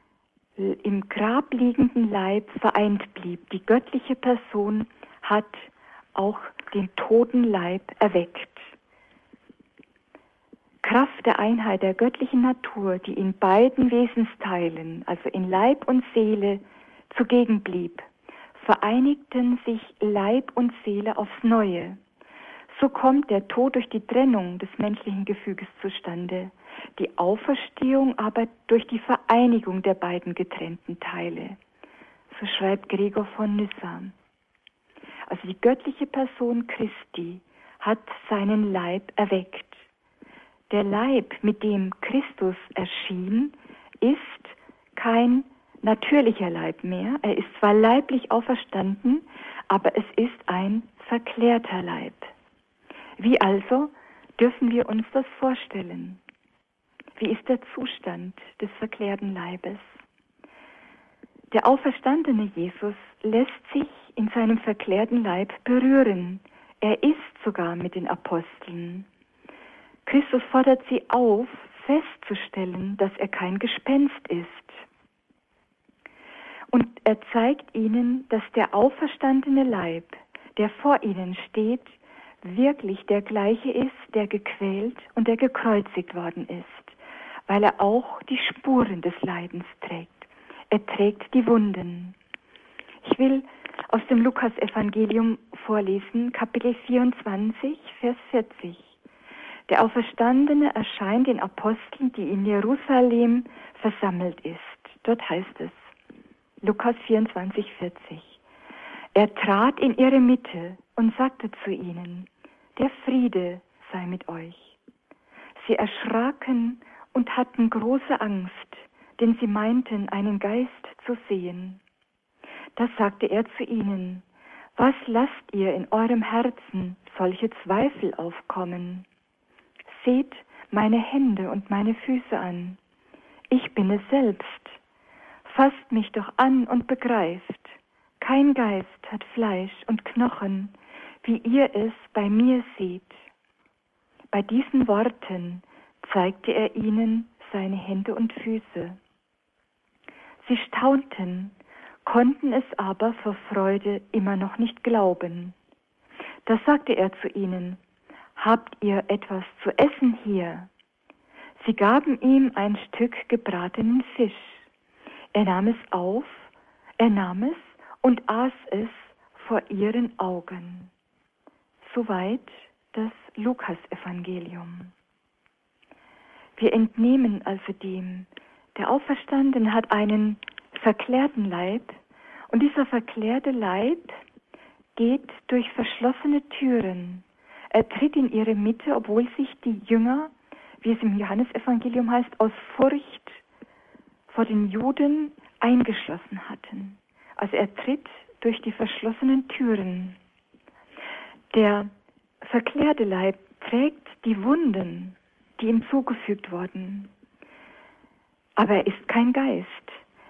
im Grab liegenden Leib vereint blieb, die göttliche Person hat auch den toten Leib erweckt. Kraft der Einheit der göttlichen Natur, die in beiden Wesensteilen, also in Leib und Seele, zugegen blieb, vereinigten sich Leib und Seele aufs Neue. So kommt der Tod durch die Trennung des menschlichen Gefüges zustande, die Auferstehung aber durch die Vereinigung der beiden getrennten Teile. So schreibt Gregor von Nyssa. Also die göttliche Person Christi hat seinen Leib erweckt. Der Leib, mit dem Christus erschien, ist kein natürlicher Leib mehr. Er ist zwar leiblich auferstanden, aber es ist ein verklärter Leib. Wie also dürfen wir uns das vorstellen? Wie ist der Zustand des verklärten Leibes? Der auferstandene Jesus lässt sich in seinem verklärten Leib berühren. Er ist sogar mit den Aposteln. Christus fordert sie auf, festzustellen, dass er kein Gespenst ist. Und er zeigt ihnen, dass der auferstandene Leib, der vor ihnen steht, wirklich der gleiche ist, der gequält und der gekreuzigt worden ist, weil er auch die Spuren des Leidens trägt. Er trägt die Wunden. Ich will aus dem Lukas-Evangelium vorlesen, Kapitel 24, Vers 40. Der Auferstandene erscheint den Aposteln, die in Jerusalem versammelt ist. Dort heißt es, Lukas 24, 40. Er trat in ihre Mitte und sagte zu ihnen, der Friede sei mit euch. Sie erschraken und hatten große Angst, denn sie meinten, einen Geist zu sehen. Da sagte er zu ihnen, was lasst ihr in eurem Herzen solche Zweifel aufkommen? Seht meine Hände und meine Füße an. Ich bin es selbst. Fasst mich doch an und begreift. Kein Geist hat Fleisch und Knochen, wie ihr es bei mir seht. Bei diesen Worten zeigte er ihnen seine Hände und Füße. Sie staunten konnten es aber vor Freude immer noch nicht glauben. Da sagte er zu ihnen, Habt ihr etwas zu essen hier? Sie gaben ihm ein Stück gebratenen Fisch. Er nahm es auf, er nahm es und aß es vor ihren Augen. Soweit das Lukasevangelium. Wir entnehmen also dem, der Auferstandene hat einen verklärten Leib und dieser verklärte Leib geht durch verschlossene Türen. Er tritt in ihre Mitte, obwohl sich die Jünger, wie es im Johannesevangelium heißt, aus Furcht vor den Juden eingeschlossen hatten. Also er tritt durch die verschlossenen Türen. Der verklärte Leib trägt die Wunden, die ihm zugefügt wurden. Aber er ist kein Geist.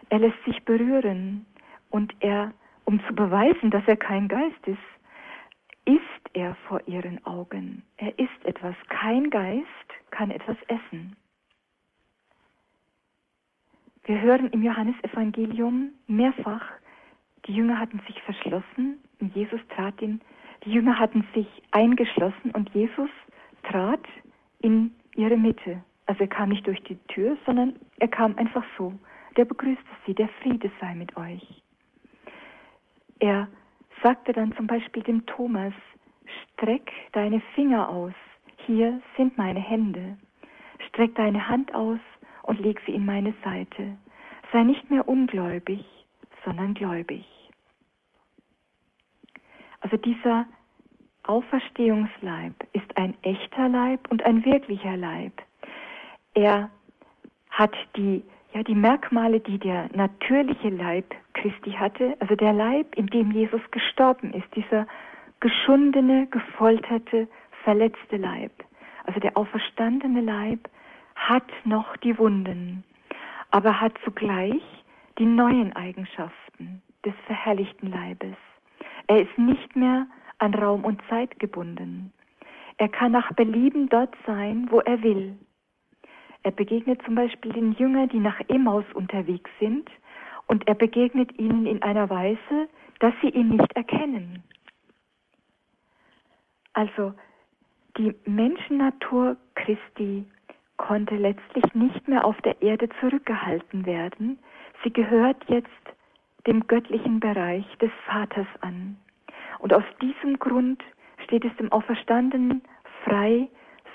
Er lässt sich berühren und er, um zu beweisen, dass er kein Geist ist, ist er vor ihren Augen. Er ist etwas. Kein Geist kann etwas essen. Wir hören im Johannesevangelium mehrfach, die Jünger hatten sich verschlossen und Jesus trat in, die Jünger hatten sich eingeschlossen und Jesus trat in ihre Mitte. Also er kam nicht durch die Tür, sondern er kam einfach so. Der begrüßte sie, der Friede sei mit euch. Er sagte dann zum Beispiel dem Thomas, streck deine Finger aus, hier sind meine Hände. Streck deine Hand aus und leg sie in meine Seite. Sei nicht mehr ungläubig, sondern gläubig. Also dieser Auferstehungsleib ist ein echter Leib und ein wirklicher Leib. Er hat die, ja, die Merkmale, die der natürliche Leib Christi hatte, also der Leib, in dem Jesus gestorben ist, dieser geschundene, gefolterte, verletzte Leib. Also der auferstandene Leib hat noch die Wunden, aber hat zugleich die neuen Eigenschaften des verherrlichten Leibes. Er ist nicht mehr an Raum und Zeit gebunden. Er kann nach Belieben dort sein, wo er will. Er begegnet zum Beispiel den Jüngern, die nach Emmaus unterwegs sind, und er begegnet ihnen in einer Weise, dass sie ihn nicht erkennen. Also die Menschennatur Christi konnte letztlich nicht mehr auf der Erde zurückgehalten werden. Sie gehört jetzt dem göttlichen Bereich des Vaters an. Und aus diesem Grund steht es dem Auferstandenen frei,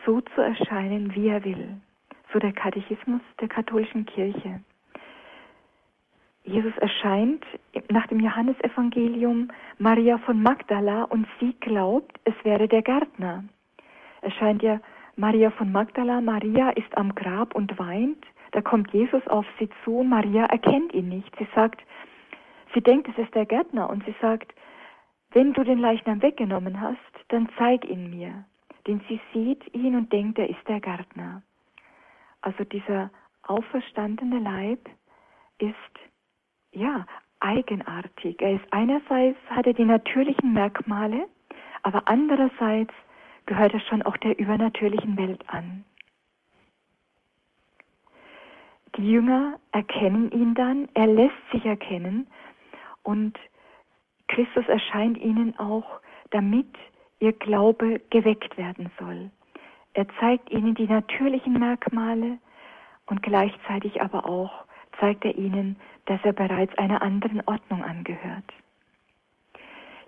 so zu erscheinen, wie er will. So der Katechismus der katholischen Kirche. Jesus erscheint nach dem Johannesevangelium Maria von Magdala und sie glaubt, es wäre der Gärtner. Erscheint ja Maria von Magdala, Maria ist am Grab und weint. Da kommt Jesus auf sie zu, Maria erkennt ihn nicht. Sie sagt, sie denkt, es ist der Gärtner und sie sagt, wenn du den Leichnam weggenommen hast, dann zeig ihn mir. Denn sie sieht ihn und denkt, er ist der Gärtner. Also dieser auferstandene Leib ist, ja, eigenartig. Er ist einerseits, hat er die natürlichen Merkmale, aber andererseits gehört er schon auch der übernatürlichen Welt an. Die Jünger erkennen ihn dann, er lässt sich erkennen und Christus erscheint ihnen auch, damit ihr Glaube geweckt werden soll. Er zeigt ihnen die natürlichen Merkmale und gleichzeitig aber auch zeigt er ihnen, dass er bereits einer anderen Ordnung angehört.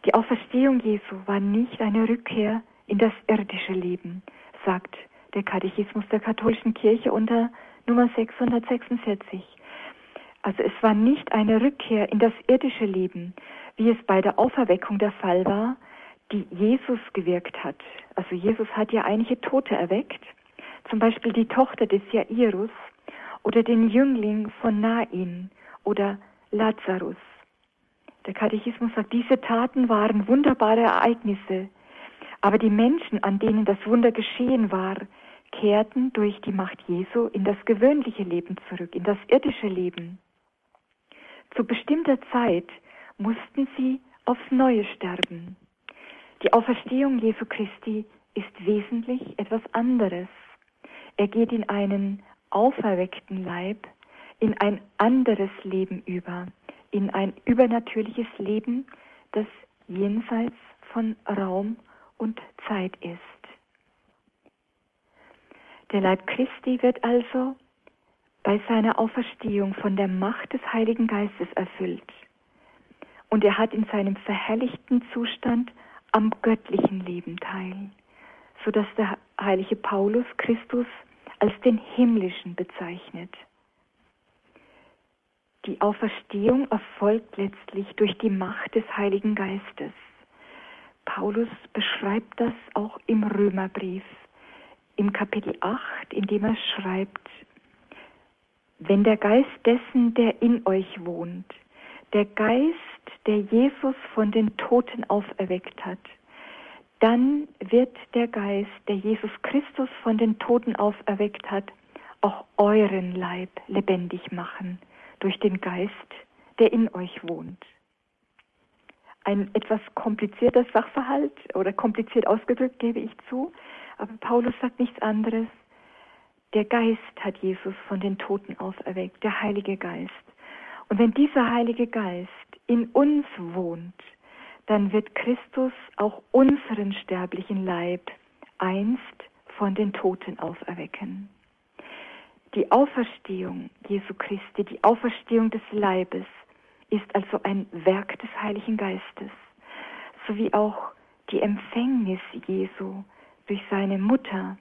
Die Auferstehung Jesu war nicht eine Rückkehr in das irdische Leben, sagt der Katechismus der katholischen Kirche unter Nummer 646. Also es war nicht eine Rückkehr in das irdische Leben, wie es bei der Auferweckung der Fall war, die Jesus gewirkt hat. Also Jesus hat ja einige Tote erweckt, zum Beispiel die Tochter des Jairus oder den Jüngling von Nain oder Lazarus. Der Katechismus sagt, diese Taten waren wunderbare Ereignisse, aber die Menschen, an denen das Wunder geschehen war, kehrten durch die Macht Jesu in das gewöhnliche Leben zurück, in das irdische Leben. Zu bestimmter Zeit mussten sie aufs Neue sterben. Die Auferstehung Jesu Christi ist wesentlich etwas anderes. Er geht in einen auferweckten Leib, in ein anderes Leben über, in ein übernatürliches Leben, das jenseits von Raum und Zeit ist. Der Leib Christi wird also bei seiner Auferstehung von der Macht des Heiligen Geistes erfüllt. Und er hat in seinem verherrlichten Zustand am göttlichen Leben teil, so dass der heilige Paulus Christus als den himmlischen bezeichnet. Die Auferstehung erfolgt letztlich durch die Macht des Heiligen Geistes. Paulus beschreibt das auch im Römerbrief, im Kapitel 8, in dem er schreibt, wenn der Geist dessen, der in euch wohnt, der Geist, der Jesus von den Toten auferweckt hat, dann wird der Geist, der Jesus Christus von den Toten auferweckt hat, auch euren Leib lebendig machen durch den Geist, der in euch wohnt. Ein etwas komplizierter Sachverhalt oder kompliziert ausgedrückt, gebe ich zu, aber Paulus sagt nichts anderes. Der Geist hat Jesus von den Toten auferweckt, der Heilige Geist. Und wenn dieser Heilige Geist in uns wohnt, dann wird Christus auch unseren sterblichen Leib einst von den Toten auferwecken. Die Auferstehung Jesu Christi, die Auferstehung des Leibes, ist also ein Werk des Heiligen Geistes, sowie auch die Empfängnis Jesu durch seine Mutter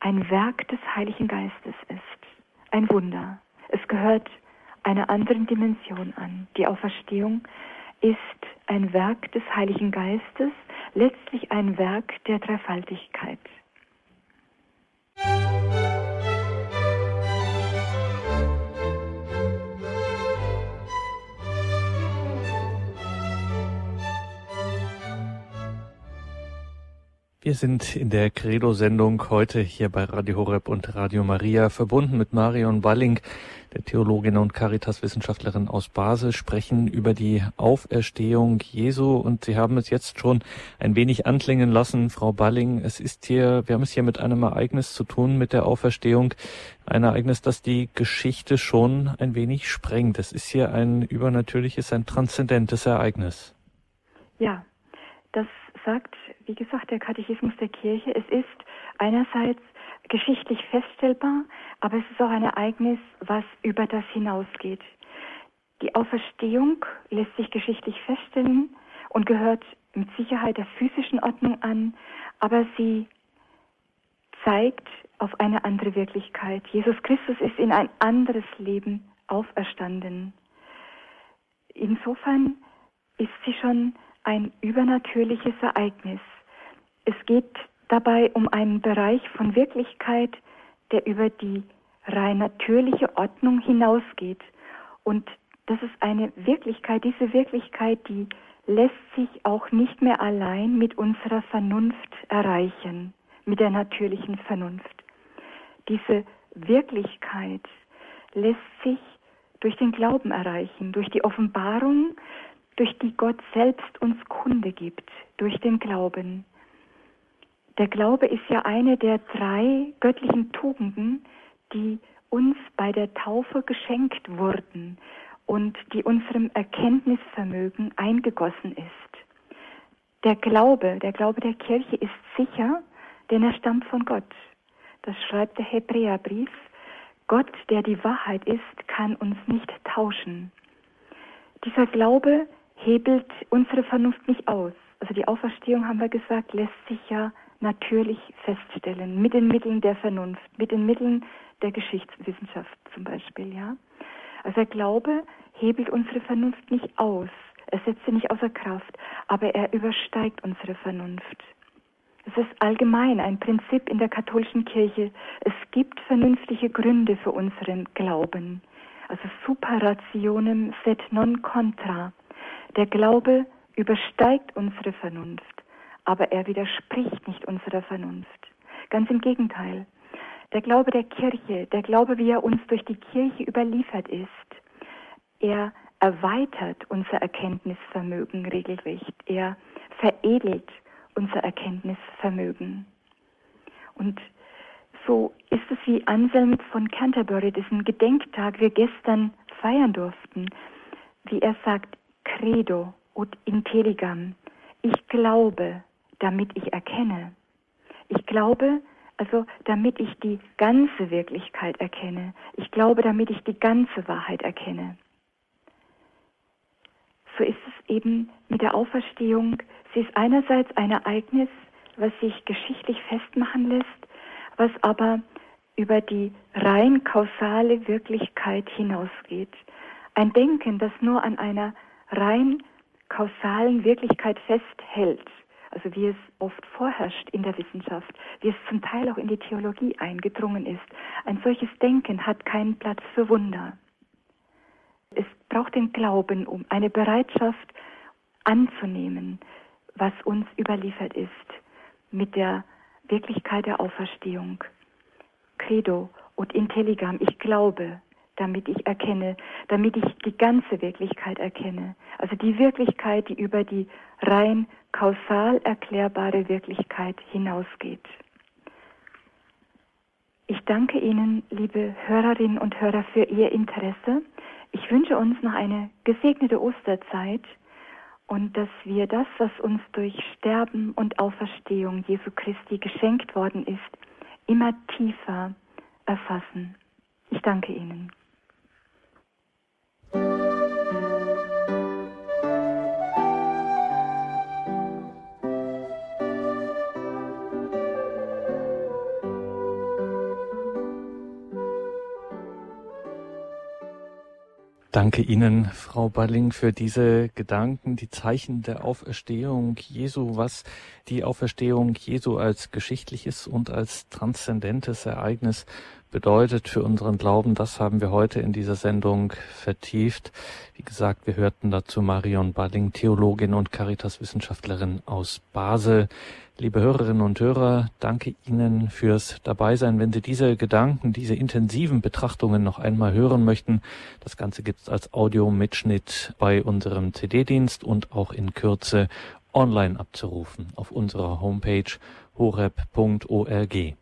ein Werk des Heiligen Geistes ist. Ein Wunder. Es gehört einer anderen Dimension an. Die Auferstehung ist ein Werk des Heiligen Geistes, letztlich ein Werk der Dreifaltigkeit. Wir sind in der Credo-Sendung heute hier bei Radio Horeb und Radio Maria verbunden mit Marion Walling, der Theologin und Caritas-Wissenschaftlerin aus Basel, sprechen über die Auferstehung Jesu und Sie haben es jetzt schon ein wenig anklingen lassen, Frau Balling. Es ist hier, wir haben es hier mit einem Ereignis zu tun, mit der Auferstehung. Ein Ereignis, das die Geschichte schon ein wenig sprengt. Es ist hier ein übernatürliches, ein transzendentes Ereignis. Ja, das sagt, wie gesagt, der Katechismus der Kirche, es ist einerseits geschichtlich feststellbar, aber es ist auch ein Ereignis, was über das hinausgeht. Die Auferstehung lässt sich geschichtlich feststellen und gehört mit Sicherheit der physischen Ordnung an, aber sie zeigt auf eine andere Wirklichkeit. Jesus Christus ist in ein anderes Leben auferstanden. Insofern ist sie schon ein übernatürliches Ereignis. Es geht dabei um einen Bereich von Wirklichkeit, der über die rein natürliche Ordnung hinausgeht. Und das ist eine Wirklichkeit, diese Wirklichkeit, die lässt sich auch nicht mehr allein mit unserer Vernunft erreichen, mit der natürlichen Vernunft. Diese Wirklichkeit lässt sich durch den Glauben erreichen, durch die Offenbarung durch die Gott selbst uns Kunde gibt, durch den Glauben. Der Glaube ist ja eine der drei göttlichen Tugenden, die uns bei der Taufe geschenkt wurden und die unserem Erkenntnisvermögen eingegossen ist. Der Glaube, der Glaube der Kirche ist sicher, denn er stammt von Gott. Das schreibt der Hebräerbrief. Gott, der die Wahrheit ist, kann uns nicht tauschen. Dieser Glaube hebelt unsere Vernunft nicht aus. Also die Auferstehung, haben wir gesagt, lässt sich ja natürlich feststellen, mit den Mitteln der Vernunft, mit den Mitteln der Geschichtswissenschaft zum Beispiel, ja. Also der Glaube hebelt unsere Vernunft nicht aus, er setzt sie nicht außer Kraft, aber er übersteigt unsere Vernunft. Es ist allgemein ein Prinzip in der katholischen Kirche. Es gibt vernünftige Gründe für unseren Glauben. Also super rationem sed non contra. Der Glaube übersteigt unsere Vernunft, aber er widerspricht nicht unserer Vernunft. Ganz im Gegenteil. Der Glaube der Kirche, der Glaube, wie er uns durch die Kirche überliefert ist, er erweitert unser Erkenntnisvermögen regelrecht. Er veredelt unser Erkenntnisvermögen. Und so ist es wie Anselm von Canterbury, dessen Gedenktag wir gestern feiern durften wie er sagt, credo und intelligam. Ich glaube, damit ich erkenne. Ich glaube, also damit ich die ganze Wirklichkeit erkenne. Ich glaube, damit ich die ganze Wahrheit erkenne. So ist es eben mit der Auferstehung. Sie ist einerseits ein Ereignis, was sich geschichtlich festmachen lässt, was aber über die rein kausale Wirklichkeit hinausgeht. Ein Denken, das nur an einer rein kausalen Wirklichkeit festhält, also wie es oft vorherrscht in der Wissenschaft, wie es zum Teil auch in die Theologie eingedrungen ist. Ein solches Denken hat keinen Platz für Wunder. Es braucht den Glauben, um eine Bereitschaft anzunehmen, was uns überliefert ist, mit der Wirklichkeit der Auferstehung. Credo und Intelligam, ich glaube, damit ich erkenne, damit ich die ganze Wirklichkeit erkenne. Also die Wirklichkeit, die über die rein kausal erklärbare Wirklichkeit hinausgeht. Ich danke Ihnen, liebe Hörerinnen und Hörer, für Ihr Interesse. Ich wünsche uns noch eine gesegnete Osterzeit und dass wir das, was uns durch Sterben und Auferstehung Jesu Christi geschenkt worden ist, immer tiefer erfassen. Ich danke Ihnen. Danke Ihnen, Frau Balling, für diese Gedanken, die Zeichen der Auferstehung Jesu, was die Auferstehung Jesu als geschichtliches und als transzendentes Ereignis bedeutet für unseren Glauben. Das haben wir heute in dieser Sendung vertieft. Wie gesagt, wir hörten dazu Marion Balling, Theologin und Caritas-Wissenschaftlerin aus Basel. Liebe Hörerinnen und Hörer, danke Ihnen fürs Dabeisein. Wenn Sie diese Gedanken, diese intensiven Betrachtungen noch einmal hören möchten, das Ganze gibt es als Audiomitschnitt bei unserem CD-Dienst und auch in Kürze online abzurufen auf unserer Homepage horeb.org.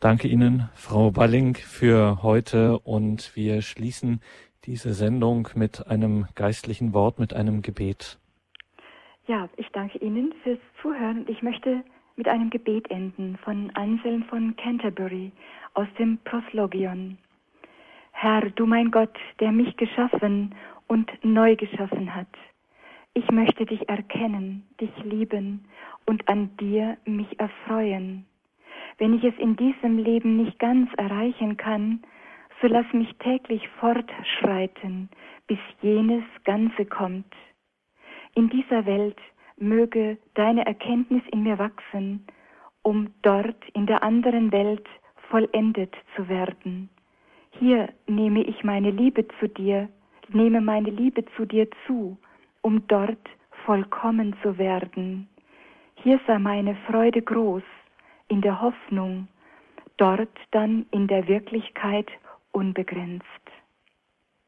Danke Ihnen, Frau Balling, für heute und wir schließen diese Sendung mit einem geistlichen Wort, mit einem Gebet. Ja, ich danke Ihnen fürs Zuhören und ich möchte mit einem Gebet enden von Anselm von Canterbury aus dem Proslogion. Herr, du mein Gott, der mich geschaffen und neu geschaffen hat. Ich möchte dich erkennen, dich lieben und an dir mich erfreuen. Wenn ich es in diesem Leben nicht ganz erreichen kann, so lass mich täglich fortschreiten, bis jenes Ganze kommt in dieser Welt möge deine Erkenntnis in mir wachsen, um dort in der anderen Welt vollendet zu werden. Hier nehme ich meine Liebe zu dir, nehme meine Liebe zu dir zu, um dort vollkommen zu werden. Hier sei meine Freude groß, in der Hoffnung, dort dann in der Wirklichkeit unbegrenzt.